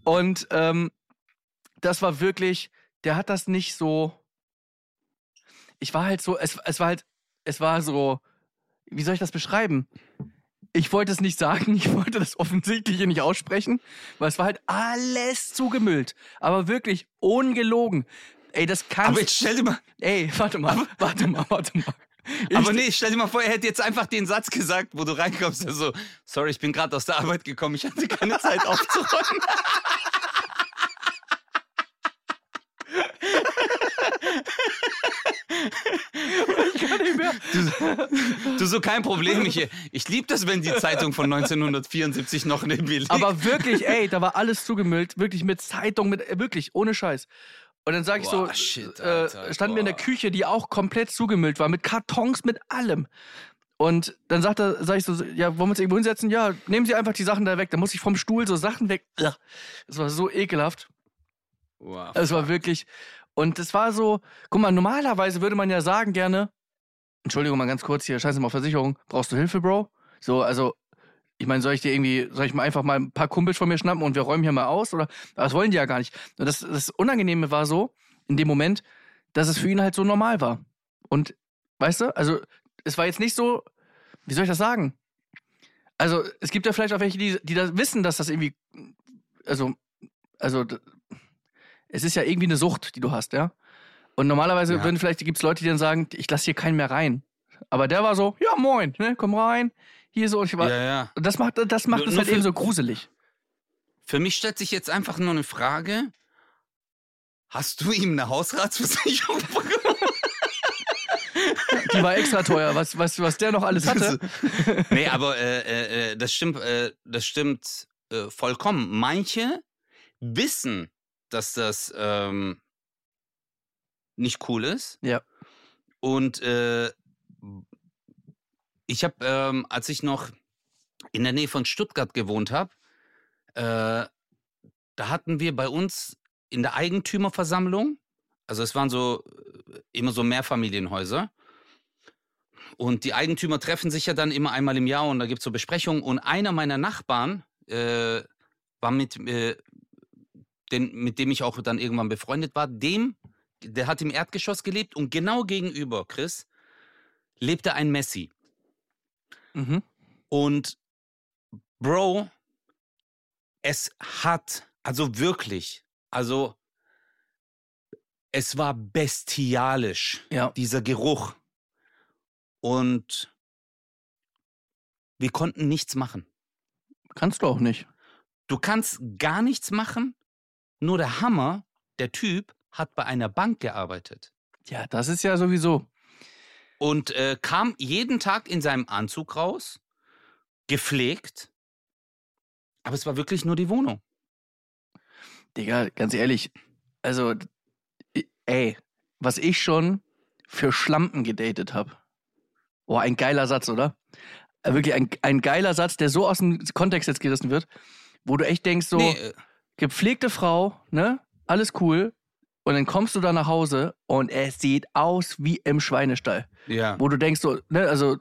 Und ähm, das war wirklich, der hat das nicht so. Ich war halt so, es, es war halt, es war so, wie soll ich das beschreiben? Ich wollte es nicht sagen, ich wollte das Offensichtliche nicht aussprechen, weil es war halt alles zugemüllt. Aber wirklich ungelogen. Ey, das kann. Aber jetzt stell dir mal. Ey, warte mal, warte mal, warte mal. Ich, aber nee, stell dir mal vor, er hätte jetzt einfach den Satz gesagt, wo du reinkommst, so, sorry, ich bin gerade aus der Arbeit gekommen, ich hatte keine Zeit aufzuräumen. Du, du so kein Problem, ich, ich liebe das, wenn die Zeitung von 1974 noch neben mir liegt. Aber wirklich, ey, da war alles zugemüllt, wirklich mit Zeitung, mit wirklich ohne Scheiß. Und dann sage ich Boah, so, shit, äh, Alter, standen wir in der. Küche, die auch komplett zugemüllt war, mit Kartons, mit allem. Und dann sagt er, sag ich so, ja, wollen wir uns irgendwo hinsetzen? Ja, nehmen Sie einfach die Sachen da weg. Da muss ich vom Stuhl so Sachen weg. Das war so ekelhaft. Wow. Es war wirklich. Und es war so, guck mal, normalerweise würde man ja sagen gerne, Entschuldigung mal ganz kurz hier, scheiße mal auf Versicherung, brauchst du Hilfe, Bro? So, also, ich meine, soll ich dir irgendwie, soll ich mal einfach mal ein paar Kumpels von mir schnappen und wir räumen hier mal aus? Oder das wollen die ja gar nicht. Und das, das Unangenehme war so, in dem Moment, dass es für ihn halt so normal war. Und weißt du, also es war jetzt nicht so, wie soll ich das sagen? Also, es gibt ja vielleicht auch welche, die, die das wissen, dass das irgendwie, also, also, es ist ja irgendwie eine Sucht, die du hast, ja. Und normalerweise Ja. würden vielleicht, gibt es Leute, die dann sagen, ich lasse hier keinen mehr rein. Aber der war so, ja moin, ne, komm rein. Hier so, und ich war, ja, ja. und das macht, das macht Nur- es halt für- eben so gruselig. Für mich stellt sich jetzt einfach nur eine Frage. Hast du ihm eine Hausratsversicherung bekommen? Die war extra teuer, was, was, was der noch alles hatte. nee, aber äh, äh, äh, das stimmt, äh, das stimmt äh, vollkommen. Manche wissen, dass das ähm, nicht cool ist. Ja. Und äh, ich habe, ähm, als ich noch in der Nähe von Stuttgart gewohnt habe, äh, da hatten wir bei uns in der Eigentümerversammlung, also es waren so äh, immer so Mehrfamilienhäuser. Und die Eigentümer treffen sich ja dann immer einmal im Jahr und da gibt es so Besprechungen. Und einer meiner Nachbarn äh, war mit, äh, den, mit dem ich auch dann irgendwann befreundet war, dem, der hat im Erdgeschoss gelebt und genau gegenüber, Chris, lebte ein Messi. Mhm. Und Bro, es hat, also wirklich, also es war bestialisch, Ja. dieser Geruch. Und wir konnten nichts machen. Kannst du auch nicht. Du kannst gar nichts machen, nur der Hammer, der Typ hat bei einer Bank gearbeitet Ja, das ist ja sowieso. Und äh, kam jeden Tag in seinem Anzug raus, gepflegt, aber es war wirklich nur die Wohnung. Digga, ganz ehrlich, also, ey, was ich schon für Schlampen gedatet habe. Oh, ein geiler Satz, oder? Äh, Wirklich ein, ein geiler Satz, der so aus dem Kontext jetzt gerissen wird, wo du echt denkst, so, Nee, äh, gepflegte Frau, ne? Alles cool. Und dann kommst du da nach Hause und es sieht aus wie im Schweinestall. ja. Wo du denkst, so, ne, also,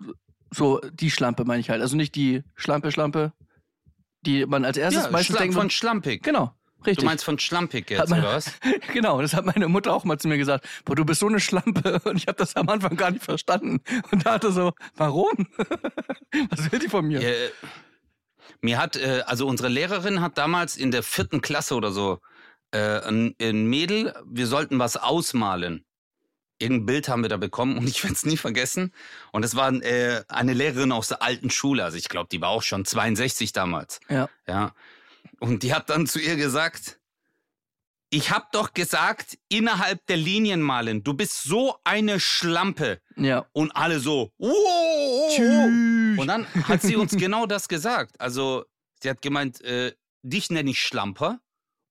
so die Schlampe meine ich halt. Also nicht die Schlampe, Schlampe, die man als erstes ja, meistens Schla- denkt. von Schlampig. genau, richtig. Du meinst von Schlampig jetzt, man- oder was? Genau, das hat meine Mutter auch mal zu mir gesagt. Boah, du bist so eine Schlampe. Und ich habe das am Anfang gar nicht verstanden. Und dachte so, warum? Was will die von mir? Äh, mir hat, äh, also unsere Lehrerin hat damals in der vierten Klasse oder so äh, ein, ein Mädel, wir sollten was ausmalen. Irgendein Bild haben wir da bekommen und ich werde es nie vergessen. Und es war äh, eine Lehrerin aus der alten Schule. Also ich glaube, die war auch schon 62 damals. Ja. Ja. Und die hat dann zu ihr gesagt, ich hab doch gesagt, innerhalb der Linien malen. Du bist so eine Schlampe. Ja. Und alle so, wow. Und dann hat sie uns genau das gesagt. Also, sie hat gemeint, äh, dich nenne ich Schlamper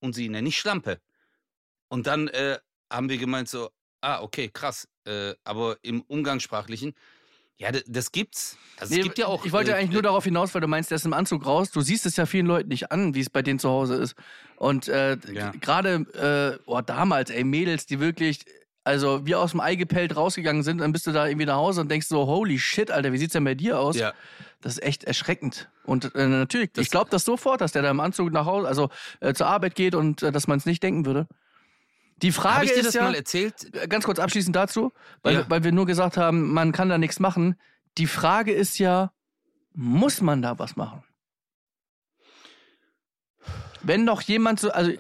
und sie nenne ich Schlampe. Und dann äh, haben wir gemeint so, ah, okay, krass. Äh, aber im Umgangssprachlichen, ja, das gibt's. Also Nee, es gibt ja auch. ich wollte äh, eigentlich nur darauf hinaus, weil du meinst, der ist im Anzug raus. Du siehst es ja vielen Leuten nicht an, wie es bei denen zu Hause ist. Und äh, Ja. gerade äh, oh, damals, ey, Mädels, die wirklich, also wie aus dem Ei gepellt rausgegangen sind, dann bist du da irgendwie nach Hause und denkst so, holy shit, Alter, wie sieht's denn bei dir aus? Ja, Das ist echt erschreckend. Und äh, natürlich, Das- ich glaube das sofort, dass der da im Anzug nach Hause, also äh, zur Arbeit geht und äh, dass man es nicht denken würde. Die Frage Habe ich dir ist das ja, mal erzählt? äh, ganz kurz abschließend dazu, weil, Ja. wir, weil wir nur gesagt haben, man kann da nichts machen. Die Frage ist ja, muss man da was machen? Wenn doch jemand so, also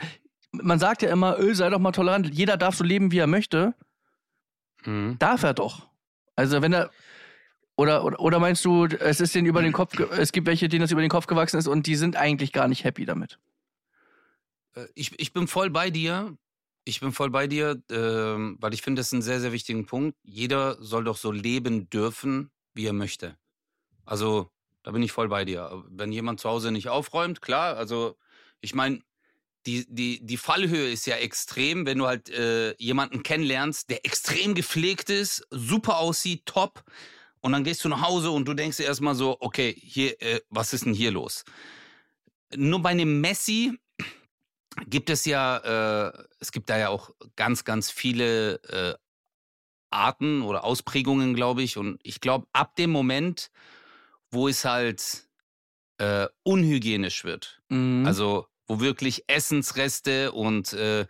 man sagt ja immer, öh, sei doch mal tolerant, jeder darf so leben, wie er möchte, Mhm. darf er doch. Also wenn er, oder, oder, oder meinst du, es ist denen über den Kopf, es gibt welche, denen das über den Kopf gewachsen ist und die sind eigentlich gar nicht happy damit. Äh, Ich, ich bin voll bei dir. Ich bin voll bei dir, ähm, weil ich finde, das ist ein sehr, sehr wichtigen Punkt. Jeder soll doch so leben dürfen, wie er möchte. Also, da bin ich voll bei dir. Wenn jemand zu Hause nicht aufräumt, klar, also ich meine, die, die, die Fallhöhe ist ja extrem, wenn du halt äh, jemanden kennenlernst, der extrem gepflegt ist, super aussieht, top. Und dann gehst du nach Hause und du denkst dir erstmal so, okay, hier, äh, was ist denn hier los? Nur bei einem Messi gibt es ja, äh, es gibt da ja auch ganz, ganz viele äh, Arten oder Ausprägungen, glaube ich. Und ich glaube, ab dem Moment, wo es halt äh, unhygienisch wird, Mhm. also wo wirklich Essensreste und äh,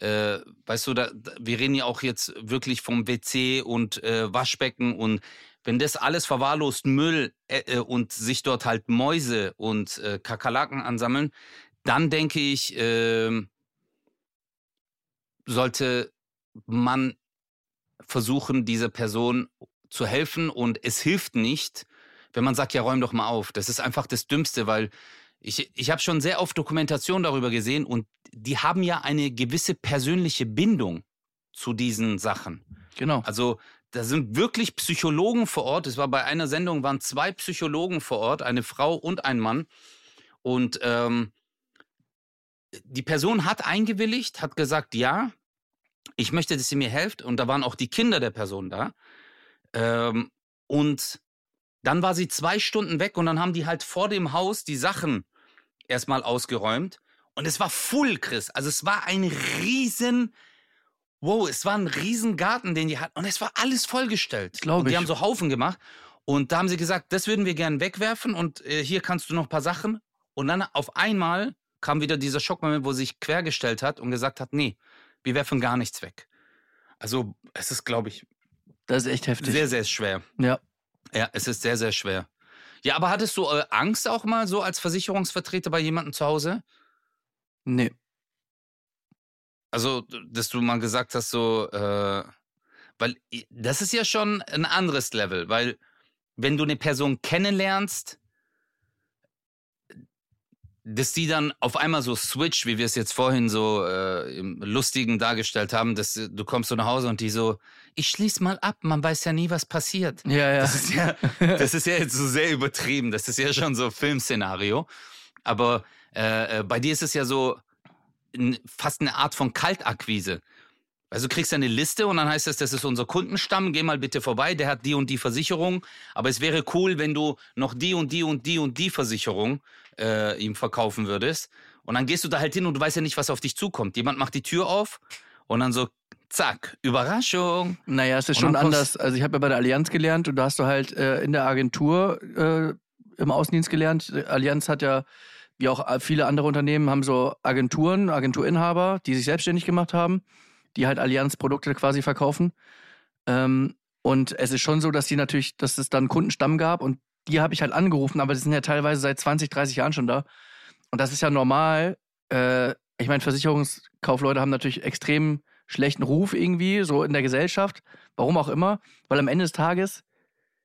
äh, weißt du, da, wir reden ja auch jetzt wirklich vom WC und äh, Waschbecken und wenn das alles verwahrlost Müll äh, äh, und sich dort halt Mäuse und äh, Kakerlaken ansammeln, dann denke ich, ähm, sollte man versuchen, dieser Person zu helfen und es hilft nicht, wenn man sagt, ja, räum doch mal auf. Das ist einfach das Dümmste, weil ich, ich habe schon sehr oft Dokumentation darüber gesehen und die haben ja eine gewisse persönliche Bindung zu diesen Sachen. genau. Also da sind wirklich Psychologen vor Ort. Es war bei einer Sendung, waren zwei Psychologen vor Ort, eine Frau und ein Mann. Und ähm, die Person hat eingewilligt, hat gesagt, ja, ich möchte, dass sie mir helft. Und da waren auch die Kinder der Person da. Ähm, und dann war sie zwei Stunden weg und dann haben die halt vor dem Haus die Sachen erstmal ausgeräumt. Und es war full, Chris. Also es war ein riesen, wow, es war ein riesen Garten, den die hatten. Und es war alles vollgestellt. Glaub und die ich. haben so Haufen gemacht. Und da haben sie gesagt, das würden wir gern wegwerfen und äh, hier kannst du noch ein paar Sachen. Und dann auf einmal kam wieder dieser Schockmoment, wo sie sich quergestellt hat und gesagt hat, nee, wir werfen gar nichts weg. Also es ist, glaube ich, Das ist echt heftig. sehr, sehr schwer. ja. Ja, es ist sehr, sehr schwer. Ja, aber hattest du äh, Angst auch mal so als Versicherungsvertreter bei jemandem zu Hause? Nee. Also, dass du mal gesagt hast, so, äh, weil das ist ja schon ein anderes Level, weil wenn du eine Person kennenlernst, dass die dann auf einmal so switch, wie wir es jetzt vorhin so äh, im Lustigen dargestellt haben, dass du kommst so nach Hause und die so, ich schließ mal ab, man weiß ja nie, was passiert. Ja, ja. Das ist ja, das ist ja jetzt so sehr übertrieben. Das ist ja schon so Filmszenario. Aber äh, äh, bei dir ist es ja so fast eine Art von Kaltakquise. Also du kriegst eine Liste und dann heißt es, das ist unser Kundenstamm, geh mal bitte vorbei, der hat die und die Versicherung. Aber es wäre cool, wenn du noch die und die und die und die Versicherung äh, ihm verkaufen würdest. Und dann gehst du da halt hin und du weißt ja nicht, was auf dich zukommt. Jemand macht die Tür auf und dann so, zack, Überraschung. Naja, es ist schon anders. Also ich habe ja bei der Allianz gelernt und da hast du halt äh, in der Agentur äh, im Außendienst gelernt. Die Allianz hat ja, wie auch viele andere Unternehmen, haben so Agenturen, Agenturinhaber, die sich selbstständig gemacht haben, die halt Allianz-Produkte quasi verkaufen. Ähm, und es ist schon so, dass die natürlich, dass es dann Kundenstamm gab und die habe ich halt angerufen, aber die sind ja teilweise seit 20, 30 Jahren schon da. Und das ist ja normal. Äh, ich meine, Versicherungskaufleute haben natürlich extrem schlechten Ruf irgendwie, so in der Gesellschaft. Warum auch immer. Weil am Ende des Tages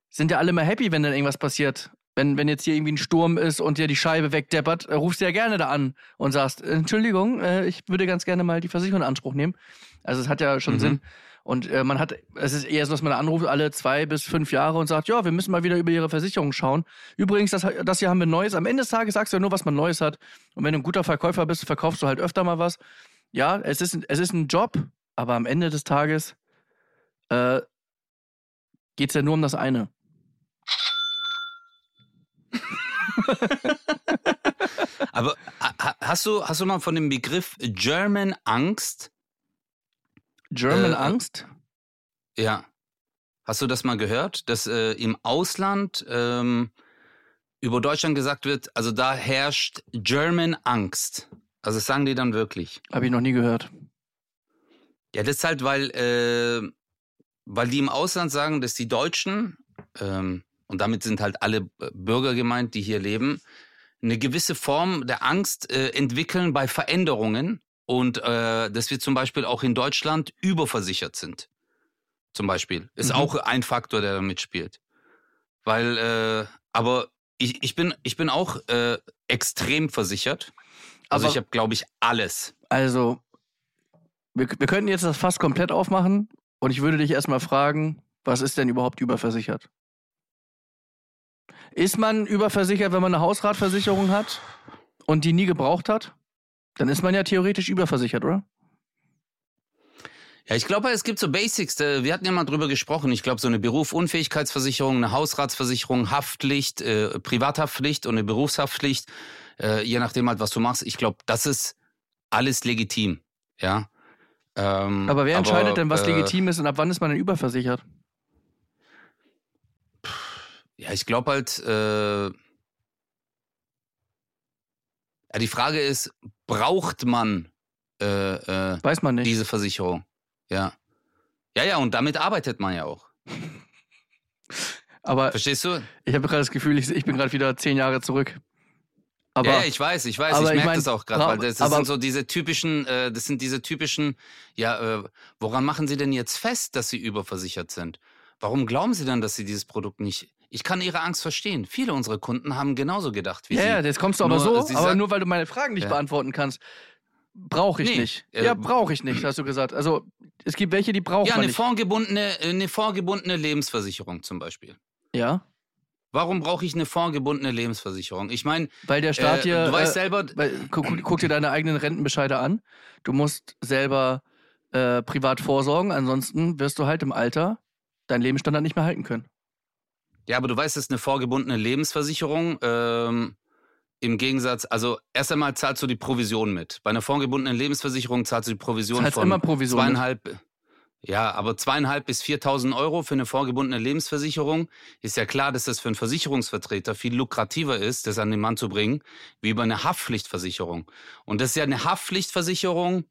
sind ja alle mal happy, wenn dann irgendwas passiert. Wenn, wenn jetzt hier irgendwie ein Sturm ist und dir die Scheibe wegdeppert, äh, rufst du ja gerne da an und sagst, Entschuldigung, äh, ich würde ganz gerne mal die Versicherung in Anspruch nehmen. Also es hat ja schon Mhm. Sinn. Und äh, man hat, es ist eher so, dass man anruft alle zwei bis fünf Jahre und sagt, ja, wir müssen mal wieder über ihre Versicherung schauen. Übrigens, das, das hier haben wir Neues. Am Ende des Tages sagst du ja nur, was man Neues hat. Und wenn du ein guter Verkäufer bist, verkaufst du halt öfter mal was. Ja, es ist, ein- es ist ein Job, aber am Ende des Tages äh, geht es ja nur um das eine. Aber ha- ha- hast du, hast du mal von dem Begriff German Angst? German Äh, Angst? Ja. Hast du das mal gehört, dass äh, im Ausland ähm, über Deutschland gesagt wird, also da herrscht German Angst. Also das sagen die dann wirklich. Habe ich noch nie gehört. Ja, das ist halt, weil, äh, weil die im Ausland sagen, dass die Deutschen, ähm, und damit sind halt alle Bürger gemeint, die hier leben, eine gewisse Form der Angst äh, entwickeln bei Veränderungen und äh, dass wir zum Beispiel auch in Deutschland überversichert sind. Zum Beispiel. Ist mhm. auch ein Faktor, der da mitspielt. Weil, äh, aber ich, ich, bin, ich bin auch äh, extrem versichert. Also aber, ich habe, glaube ich, alles. Also, wir, wir könnten jetzt das fast komplett aufmachen und ich würde dich erstmal fragen, was ist denn überhaupt überversichert? Ist man überversichert, wenn man eine Hausratversicherung hat und die nie gebraucht hat? Dann ist man ja theoretisch überversichert, oder? Ja, ich glaube, es gibt so Basics. Wir hatten ja mal drüber gesprochen. Ich glaube, so eine Berufsunfähigkeitsversicherung, eine Hausratsversicherung, Haftpflicht, äh, Privathaftpflicht und eine Berufshaftpflicht, äh, je nachdem halt, was du machst. Ich glaube, das ist alles legitim. Ja. Ähm, aber wer entscheidet aber, denn, was äh, legitim ist und ab wann ist man denn überversichert? Ja, ich glaube halt. Äh, ja, die Frage ist, braucht man äh, äh, Weiß man nicht. diese Versicherung? Ja. Ja, ja, und damit arbeitet man ja auch. Aber Verstehst du? Ich habe gerade das Gefühl, ich, ich bin gerade wieder zehn Jahre zurück. Aber, ja, ich weiß, ich weiß, ich merke mein, das auch gerade, weil das, das sind so diese typischen, äh, das sind diese typischen, ja, äh, woran machen Sie denn jetzt fest, dass Sie überversichert sind? Warum glauben Sie dann, dass Sie dieses Produkt nicht? Ich kann Ihre Angst verstehen. Viele unserer Kunden haben genauso gedacht wie ja, Sie. Ja, jetzt kommst du aber nur, so, aber nur weil du meine Fragen nicht ja. beantworten kannst. Brauche ich nee, nicht. Äh, ja, brauche ich nicht, hast du gesagt. Also es gibt welche, die brauchen ja, eine nicht. Fondgebundene, eine vorgebundene Lebensversicherung zum Beispiel. Ja. Warum brauche ich eine fondgebundene Lebensversicherung? Ich meine, weil der Staat äh, dir, du weißt äh, selber, weil, guck, guck, dir deine eigenen Rentenbescheide an. Du musst selber äh, privat vorsorgen, ansonsten wirst du halt im Alter deinen Lebensstandard nicht mehr halten können. Ja, aber du weißt, es ist eine vorgebundene Lebensversicherung. Ähm, Im Gegensatz, also erst einmal zahlst du die Provision mit. Bei einer vorgebundenen Lebensversicherung zahlst du die Provision zahlst von immer Provision zweieinhalb. Mit. Ja, aber zweieinhalb bis 4.000 Euro für eine vorgebundene Lebensversicherung ist ja klar, dass das für einen Versicherungsvertreter viel lukrativer ist, das an den Mann zu bringen, wie bei einer Haftpflichtversicherung. Und das ist ja eine Haftpflichtversicherung,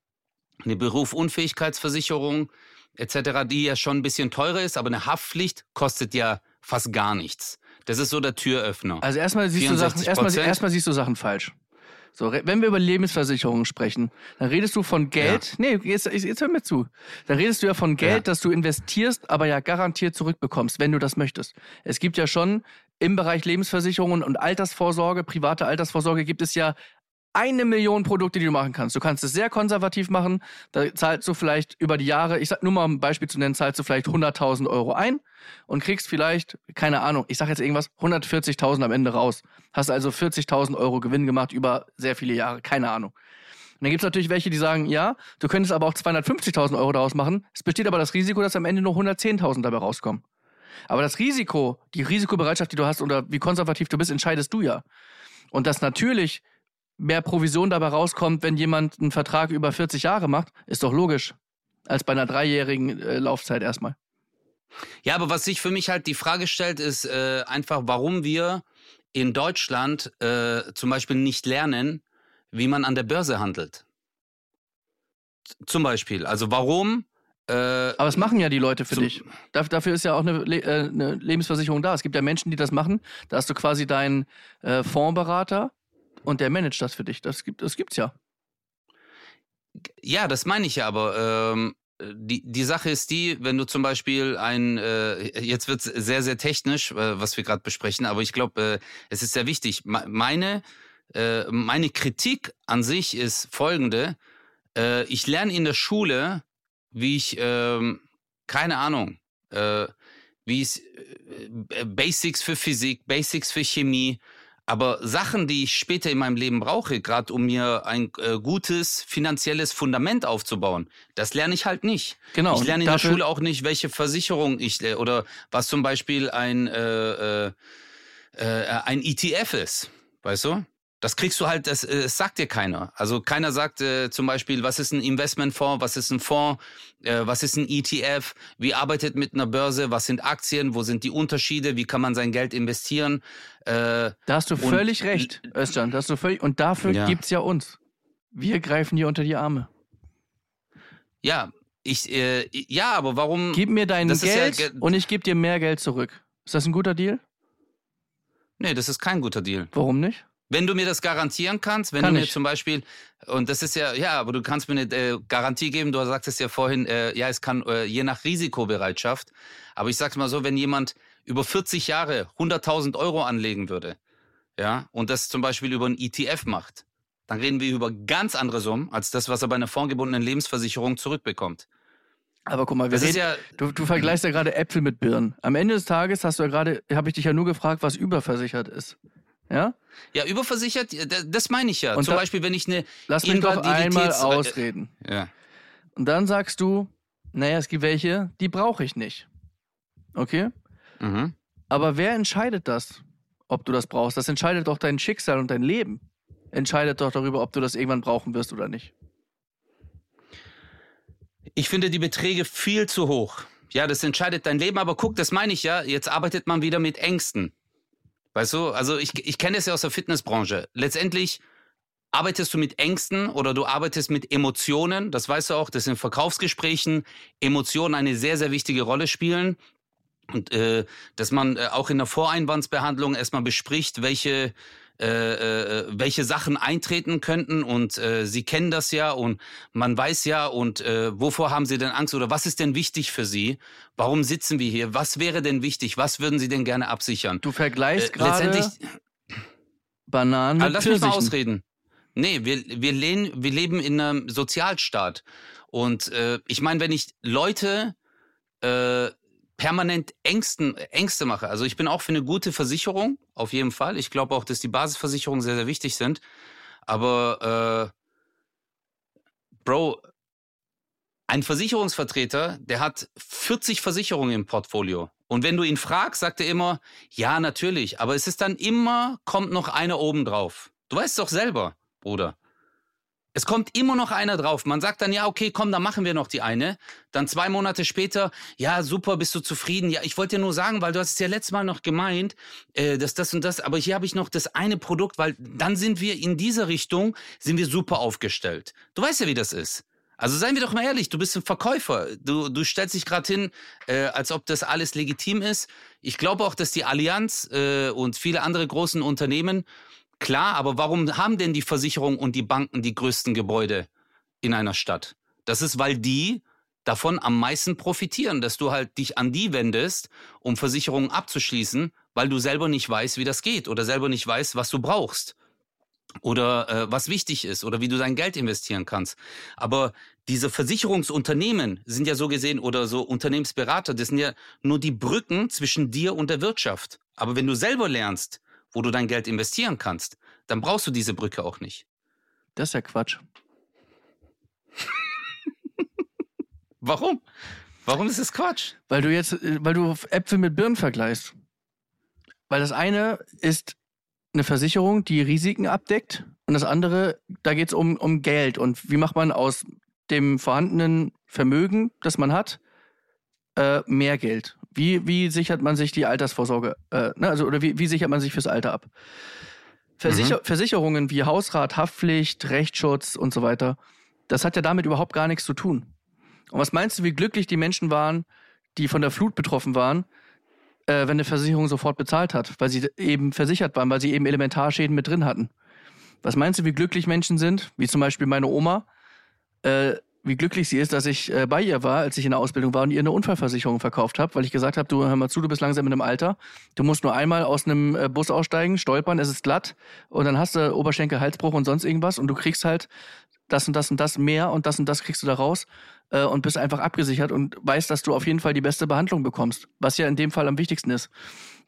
eine Berufsunfähigkeitsversicherung etc., die ja schon ein bisschen teurer ist, aber eine Haftpflicht kostet ja fast gar nichts. Das ist so der Türöffner. Also erstmal siehst, du Sachen, erstmal, erstmal siehst du Sachen falsch. So, wenn wir über Lebensversicherungen sprechen, dann redest du von Geld. Ja. Nee, jetzt, jetzt hör mir zu. Dann redest du ja von Geld, ja. das du investierst, aber ja garantiert zurückbekommst, wenn du das möchtest. Es gibt ja schon im Bereich Lebensversicherungen und Altersvorsorge, private Altersvorsorge, gibt es ja eine Million Produkte, die du machen kannst. Du kannst es sehr konservativ machen. Da zahlst du vielleicht über die Jahre, ich sag nur mal um ein Beispiel zu nennen, zahlst du vielleicht 100.000 Euro ein und kriegst vielleicht, keine Ahnung, ich sag jetzt irgendwas, 140.000 am Ende raus. Hast also 40.000 Euro Gewinn gemacht über sehr viele Jahre, keine Ahnung. Und dann gibt es natürlich welche, die sagen, ja, du könntest aber auch 250.000 Euro daraus machen. Es besteht aber das Risiko, dass am Ende nur 110.000 dabei rauskommen. Aber das Risiko, die Risikobereitschaft, die du hast oder wie konservativ du bist, entscheidest du ja. Und dass natürlich mehr Provision dabei rauskommt, wenn jemand einen Vertrag über 40 Jahre macht, ist doch logisch. Als bei einer dreijährigen äh, Laufzeit erstmal. Ja, aber was sich für mich halt die Frage stellt, ist äh, einfach, warum wir in Deutschland äh, zum Beispiel nicht lernen, wie man an der Börse handelt. Zum Beispiel. Also warum äh, aber es machen ja die Leute für dich. Dafür ist ja auch eine, äh, eine, Lebensversicherung da. Es gibt ja Menschen, die das machen. Da hast du quasi deinen äh, Fondsberater, und der managt das für dich. Das gibt das gibt's ja. Ja, das meine ich ja, aber ähm, die, die Sache ist die, wenn du zum Beispiel ein, äh, jetzt wird's sehr, sehr technisch, äh, was wir gerade besprechen, aber ich glaube, äh, es ist sehr wichtig. Meine, äh, meine Kritik an sich ist folgende. Äh, ich lerne in der Schule, wie ich, äh, keine Ahnung, äh, wie es äh, Basics für Physik, Basics für Chemie, aber Sachen, die ich später in meinem Leben brauche, gerade um mir ein äh, gutes finanzielles Fundament aufzubauen, das lerne ich halt nicht. Genau. Ich lerne in der Schule auch nicht, welche Versicherung ich äh, oder was zum Beispiel ein äh, äh, äh ein ETF ist, weißt du? Das kriegst du halt, das, das äh, sagt dir keiner. Also keiner sagt äh, zum Beispiel, was ist ein Investmentfonds, was ist ein Fonds, äh, was ist ein ETF, wie arbeitet mit einer Börse, was sind Aktien, wo sind die Unterschiede, wie kann man sein Geld investieren. Äh, da hast du völlig recht, Özcan. Da hast du völlig, und dafür ja. gibt's ja uns. Wir greifen dir unter die Arme. Ja, Ich, äh, ja, aber warum? Gib mir dein ja Geld ge- und ich gebe dir mehr Geld zurück. Ist das ein guter Deal? Nee, das ist kein guter Deal. Warum nicht? Wenn du mir das garantieren kannst, wenn Kann du mir ich. zum Beispiel, und das ist ja, ja, aber du kannst mir eine äh, Garantie geben, du sagtest ja vorhin, äh, ja, es kann äh, je nach Risikobereitschaft, aber ich sag's mal so, wenn jemand über 40 Jahre 100.000 Euro anlegen würde, ja, und das zum Beispiel über einen ETF macht, dann reden wir über ganz andere Summen, als das, was er bei einer fondgebundenen Lebensversicherung zurückbekommt. Aber guck mal, wir reden, ja, du, du vergleichst ja gerade Äpfel mit Birnen. Am Ende des Tages hast du ja gerade, habe ich dich ja nur gefragt, was überversichert ist. Ja? ja, überversichert, ja, das- meine ich ja. Und zum da- Beispiel, wenn ich eine Lass mich doch einmal Invaliditäts- ausreden. Ja. Und dann sagst du, naja, es gibt welche, die brauche ich nicht. Okay? Mhm. Aber wer entscheidet das, ob du das brauchst? Das entscheidet doch dein Schicksal und dein Leben. Entscheidet doch darüber, ob du das irgendwann brauchen wirst oder nicht. Ich finde die Beträge viel zu hoch. Ja, das entscheidet dein Leben, aber guck, das meine ich ja, jetzt arbeitet man wieder mit Ängsten. Weißt du, also ich, ich kenne das ja aus der Fitnessbranche. Letztendlich arbeitest du mit Ängsten oder du arbeitest mit Emotionen, das weißt du auch, dass in Verkaufsgesprächen Emotionen eine sehr, sehr wichtige Rolle spielen. Und äh, dass man äh, auch in der Voreinwandsbehandlung erstmal bespricht, welche, äh, äh, welche Sachen eintreten könnten. Und äh, Sie kennen das ja und man weiß ja, und äh, wovor haben Sie denn Angst oder was ist denn wichtig für Sie? Warum sitzen wir hier? Was wäre denn wichtig? Was würden Sie denn gerne absichern? Du vergleichst Äh, gerade letztendlich, Bananen mit lass mich mal Pfirsichen. ausreden. Nee, wir, wir, lehnen, wir leben in einem Sozialstaat. Und äh, ich meine, wenn ich Leute äh, permanent Ängsten, Ängste mache, also ich bin auch für eine gute Versicherung, auf jeden Fall. Ich glaube auch, dass die Basisversicherungen sehr, sehr wichtig sind. Aber äh, Bro, ein Versicherungsvertreter, der hat 40 Versicherungen im Portfolio. Und wenn du ihn fragst, sagt er immer, ja, natürlich. Aber es ist dann immer, kommt noch einer oben drauf. Du weißt doch selber, Bruder. Es kommt immer noch einer drauf. Man sagt dann, ja, okay, komm, dann machen wir noch die eine. Dann zwei Monate später, ja, super, bist du zufrieden? Ja, ich wollte dir nur sagen, weil du hast es ja letztes Mal noch gemeint, äh, dass das und das, aber hier habe ich noch das eine Produkt, weil dann sind wir in dieser Richtung, sind wir super aufgestellt. Du weißt ja, wie das ist. Also seien wir doch mal ehrlich, du bist ein Verkäufer. Du, du stellst dich gerade hin, äh, als ob das alles legitim ist. Ich glaube auch, dass die Allianz äh, und viele andere großen Unternehmen, klar, aber warum haben denn die Versicherungen und die Banken die größten Gebäude in einer Stadt? Das ist, weil die davon am meisten profitieren, dass du halt dich an die wendest, um Versicherungen abzuschließen, weil du selber nicht weißt, wie das geht oder selber nicht weißt, was du brauchst oder äh, was wichtig ist oder wie du dein Geld investieren kannst. Aber diese Versicherungsunternehmen sind ja so gesehen oder so Unternehmensberater, das sind ja nur die Brücken zwischen dir und der Wirtschaft. Aber wenn du selber lernst, wo du dein Geld investieren kannst, dann brauchst du diese Brücke auch nicht. Das ist ja Quatsch. Warum? Warum ist es Quatsch? Weil du jetzt, äh, weil du Äpfel mit Birnen vergleichst. Weil das eine ist eine Versicherung, die Risiken abdeckt. Und das andere, da geht es um, um Geld. Und wie macht man aus dem vorhandenen Vermögen, das man hat, äh, mehr Geld? Wie, wie sichert man sich die Altersvorsorge? Äh, ne, also, oder wie, wie sichert man sich fürs Alter ab? Versicher Versicherungen wie Hausrat, Haftpflicht, Rechtsschutz und so weiter, das hat ja damit überhaupt gar nichts zu tun. Und was meinst du, wie glücklich die Menschen waren, die von der Flut betroffen waren, äh, wenn eine Versicherung sofort bezahlt hat, weil sie eben versichert waren, weil sie eben Elementarschäden mit drin hatten? Was meinst du, wie glücklich Menschen sind, wie zum Beispiel meine Oma, äh, wie glücklich sie ist, dass ich äh, bei ihr war, als ich in der Ausbildung war und ihr eine Unfallversicherung verkauft habe, weil ich gesagt habe, du hör mal zu, du bist langsam in einem Alter, du musst nur einmal aus einem äh, Bus aussteigen, stolpern, es ist glatt und dann hast du Oberschenkel, Halsbruch und sonst irgendwas und du kriegst halt das und das und das mehr und das und das kriegst du da raus äh, und bist einfach abgesichert und weißt, dass du auf jeden Fall die beste Behandlung bekommst, was ja in dem Fall am wichtigsten ist.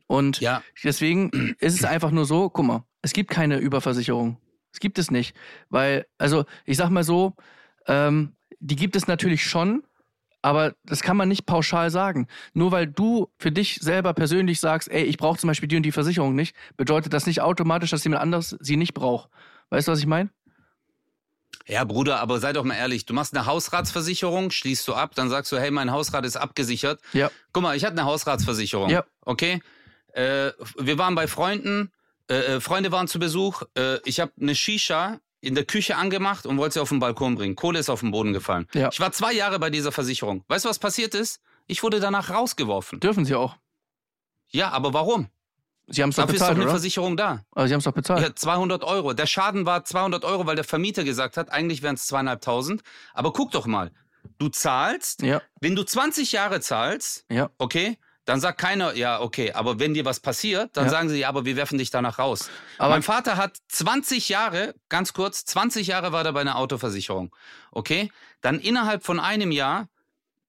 Und Ja, deswegen ist es einfach nur so, guck mal, es gibt keine Überversicherung. Es gibt es nicht. Weil, also, ich sag mal so, ähm, die gibt es natürlich schon, aber das kann man nicht pauschal sagen. Nur weil du für dich selber persönlich sagst, ey, ich brauche zum Beispiel die und die Versicherung nicht, bedeutet das nicht automatisch, dass jemand anderes sie nicht braucht. Weißt du, was ich meine? Ja, Bruder, aber sei doch mal ehrlich, du machst eine Hausratsversicherung, schließt du ab, dann sagst du, hey, mein Hausrat ist abgesichert. Ja. Guck mal, ich hatte eine Hausratsversicherung. Ja. Okay. Äh, wir waren bei Freunden, äh, äh, Freunde waren zu Besuch. Äh, ich habe eine Shisha in der Küche angemacht und wollte sie auf den Balkon bringen. Kohle ist auf den Boden gefallen. Ja. Ich war zwei Jahre bei dieser Versicherung. Weißt du, was passiert ist? Ich wurde danach rausgeworfen. Dürfen sie auch. Ja, aber warum? Sie haben es doch Dafür ist doch bezahlt, eine oder? Versicherung da. Aber sie haben es doch bezahlt. Ja, 200 Euro. Der Schaden war 200 Euro, weil der Vermieter gesagt hat, eigentlich wären es zweieinhalbtausend. Aber guck doch mal, du zahlst, Ja, wenn du 20 Jahre zahlst, ja. okay, dann sagt keiner, ja, okay, aber wenn dir was passiert, dann Ja. sagen sie, ja, aber wir werfen dich danach raus. Aber mein Vater hat 20 Jahre, ganz kurz, 20 Jahre war er bei einer Autoversicherung, okay? Dann innerhalb von einem Jahr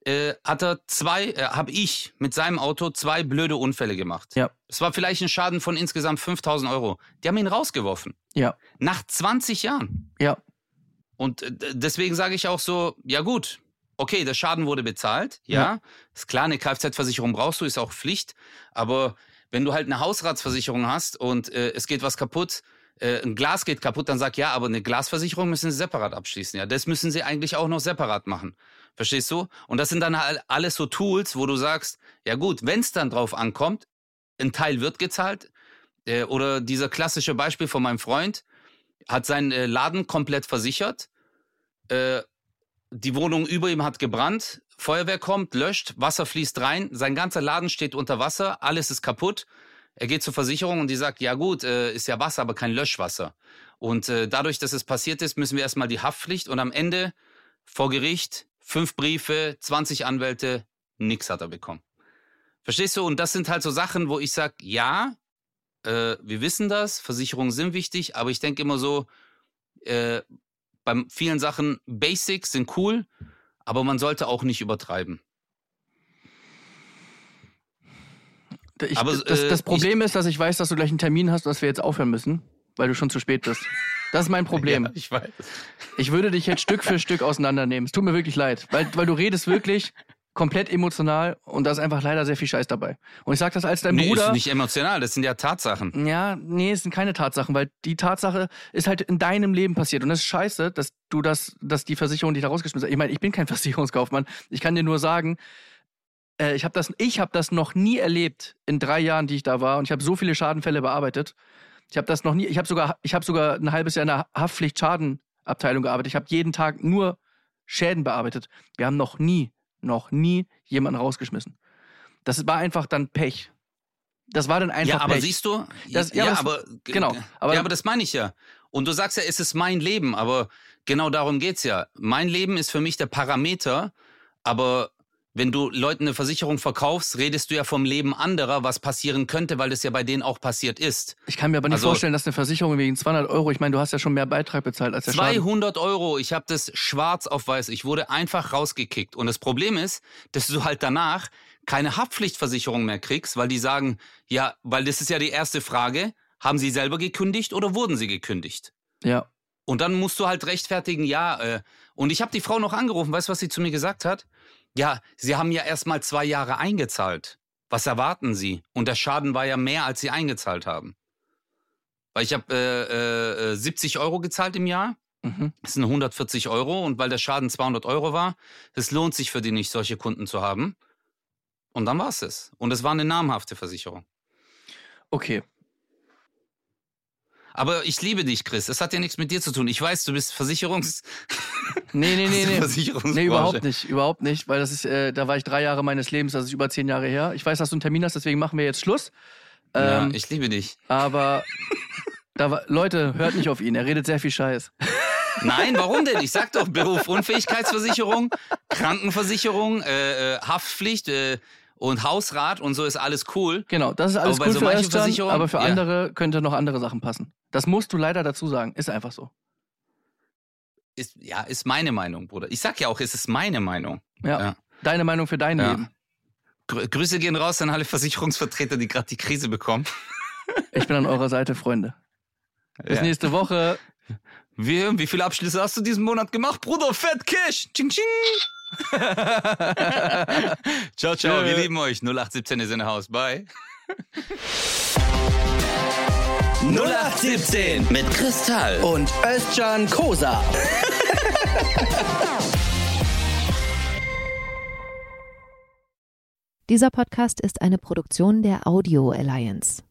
äh, hat er zwei, äh, habe ich mit seinem Auto zwei blöde Unfälle gemacht. Ja. Es war vielleicht ein Schaden von insgesamt 5000 Euro. Die haben ihn rausgeworfen. Ja. Nach 20 Jahren. Ja. Und äh, deswegen sage ich auch so, ja gut, okay, der Schaden wurde bezahlt, ja. Ja. Ist klar, eine Kfz-Versicherung brauchst du, ist auch Pflicht. Aber wenn du halt eine Hausratsversicherung hast und äh, es geht was kaputt, äh, ein Glas geht kaputt, dann sag ja, aber eine Glasversicherung müssen sie separat abschließen. Ja, das müssen sie eigentlich auch noch separat machen. Verstehst du? Und das sind dann halt alles so Tools, wo du sagst, ja gut, wenn es dann drauf ankommt, ein Teil wird gezahlt. Äh, oder dieser klassische Beispiel von meinem Freund, hat seinen äh, Laden komplett versichert. Äh, die Wohnung über ihm hat gebrannt. Feuerwehr kommt, löscht, Wasser fließt rein. Sein ganzer Laden steht unter Wasser, alles ist kaputt. Er geht zur Versicherung und die sagt, ja gut, äh, ist ja Wasser, aber kein Löschwasser. Und äh, dadurch, dass es passiert ist, müssen wir erstmal die Haftpflicht und am Ende vor Gericht fünf Briefe, 20 Anwälte, nix hat er bekommen. Verstehst du? Und das sind halt so Sachen, wo ich sage, ja, äh, wir wissen das, Versicherungen sind wichtig, aber ich denke immer so, bei vielen Sachen, Basics sind cool, aber man sollte auch nicht übertreiben. Ich, Aber, das, äh, das Problem ist, dass ich weiß, dass du gleich einen Termin hast und dass wir jetzt aufhören müssen, weil du schon zu spät bist. Das ist mein Problem. Ja, ich weiß. Ich würde dich jetzt Stück für Stück auseinandernehmen. Es tut mir wirklich leid, weil, weil du redest wirklich komplett emotional und da ist einfach leider sehr viel Scheiß dabei. Und ich sag das als dein Nee, Bruder. ist nicht emotional, das sind ja Tatsachen. Ja, nee, es sind keine Tatsachen, weil die Tatsache ist halt in deinem Leben passiert. Und das ist scheiße, dass du das, dass die Versicherung dich da rausgeschmissen hat. Ich meine, ich bin kein Versicherungskaufmann. Ich kann dir nur sagen, äh, ich habe das, ich habe das noch nie erlebt in drei Jahren, die ich da war. Und ich habe so viele Schadenfälle bearbeitet. Ich habe das noch nie, ich habe sogar, ich habe sogar ein halbes Jahr in der Haftpflichtschadenabteilung gearbeitet. Ich habe jeden Tag nur Schäden bearbeitet. Wir haben noch nie, noch nie jemanden rausgeschmissen. Das war einfach dann Pech. Das war dann einfach Ja, aber Pech. siehst du? Das- ja, ja, aber aber genau, aber- ja, aber das meine ich ja. Und du sagst ja, es ist mein Leben, aber genau darum geht's ja. Mein Leben ist für mich der Parameter, aber wenn du Leuten eine Versicherung verkaufst, redest du ja vom Leben anderer, was passieren könnte, weil das ja bei denen auch passiert ist. Ich kann mir aber nicht Also- vorstellen, dass eine Versicherung wegen 200 Euro, ich meine, du hast ja schon mehr Beitrag bezahlt als der Schaden. 200 Euro, ich habe das schwarz auf weiß. Ich wurde einfach rausgekickt. Und das Problem ist, dass du halt danach keine Haftpflichtversicherung mehr kriegst, weil die sagen, ja, weil das ist ja die erste Frage, haben sie selber gekündigt oder wurden sie gekündigt? Ja. Und dann musst du halt rechtfertigen, ja. Äh, und ich habe die Frau noch angerufen, weißt du, was sie zu mir gesagt hat? Ja, sie haben ja erst mal zwei Jahre eingezahlt. Was erwarten sie? Und der Schaden war ja mehr, als sie eingezahlt haben. Weil ich habe äh, äh, 70 Euro gezahlt im Jahr. Mhm. Das sind 140 Euro. Und weil der Schaden 200 Euro war, es lohnt sich für die nicht, solche Kunden zu haben. Und dann war es es. Und es war eine namhafte Versicherung. Okay. Aber ich liebe dich, Chris. Es hat ja nichts mit dir zu tun. Ich weiß, du bist Versicherungs... Nee, nee, nee, nee. Versicherungsbranche. Nee, überhaupt nicht, überhaupt nicht, weil das ist, äh, da war ich drei Jahre meines Lebens, das ist über zehn Jahre her. Ich weiß, dass du einen Termin hast, deswegen machen wir jetzt Schluss. Ja, Ähm, ich liebe dich. aber da war, Leute, hört nicht auf ihn, er redet sehr viel Scheiß. Nein, warum denn? Ich sag doch Beruf Unfähigkeitsversicherung, Krankenversicherung, äh, äh, Haftpflicht äh, und Hausrat und so ist alles cool. Genau, das ist alles Aber cool so für manchen Özcan, Versicherungen- aber für ja. andere könnte noch andere Sachen passen. Das musst du leider dazu sagen, ist einfach so. Ist, ja, ist meine Meinung, Bruder. Ich sag ja auch, es ist meine Meinung. Ja. Ja. Deine Meinung für dein Ja. Leben. Grü Grüße gehen raus an alle Versicherungsvertreter, die gerade die Krise bekommen. Ich bin an eurer Seite, Freunde. Bis nächste Woche. Wie, wie viele Abschlüsse hast du diesen Monat gemacht, Bruder? Fett Cash! Ching, ching. ciao, ciao. Tschö. Wir lieben euch. 0817 ist in der Haus. Bye. 0817 Mit Kristall. und Özcan Kosa. Dieser Podcast ist eine Produktion der Audio Alliance.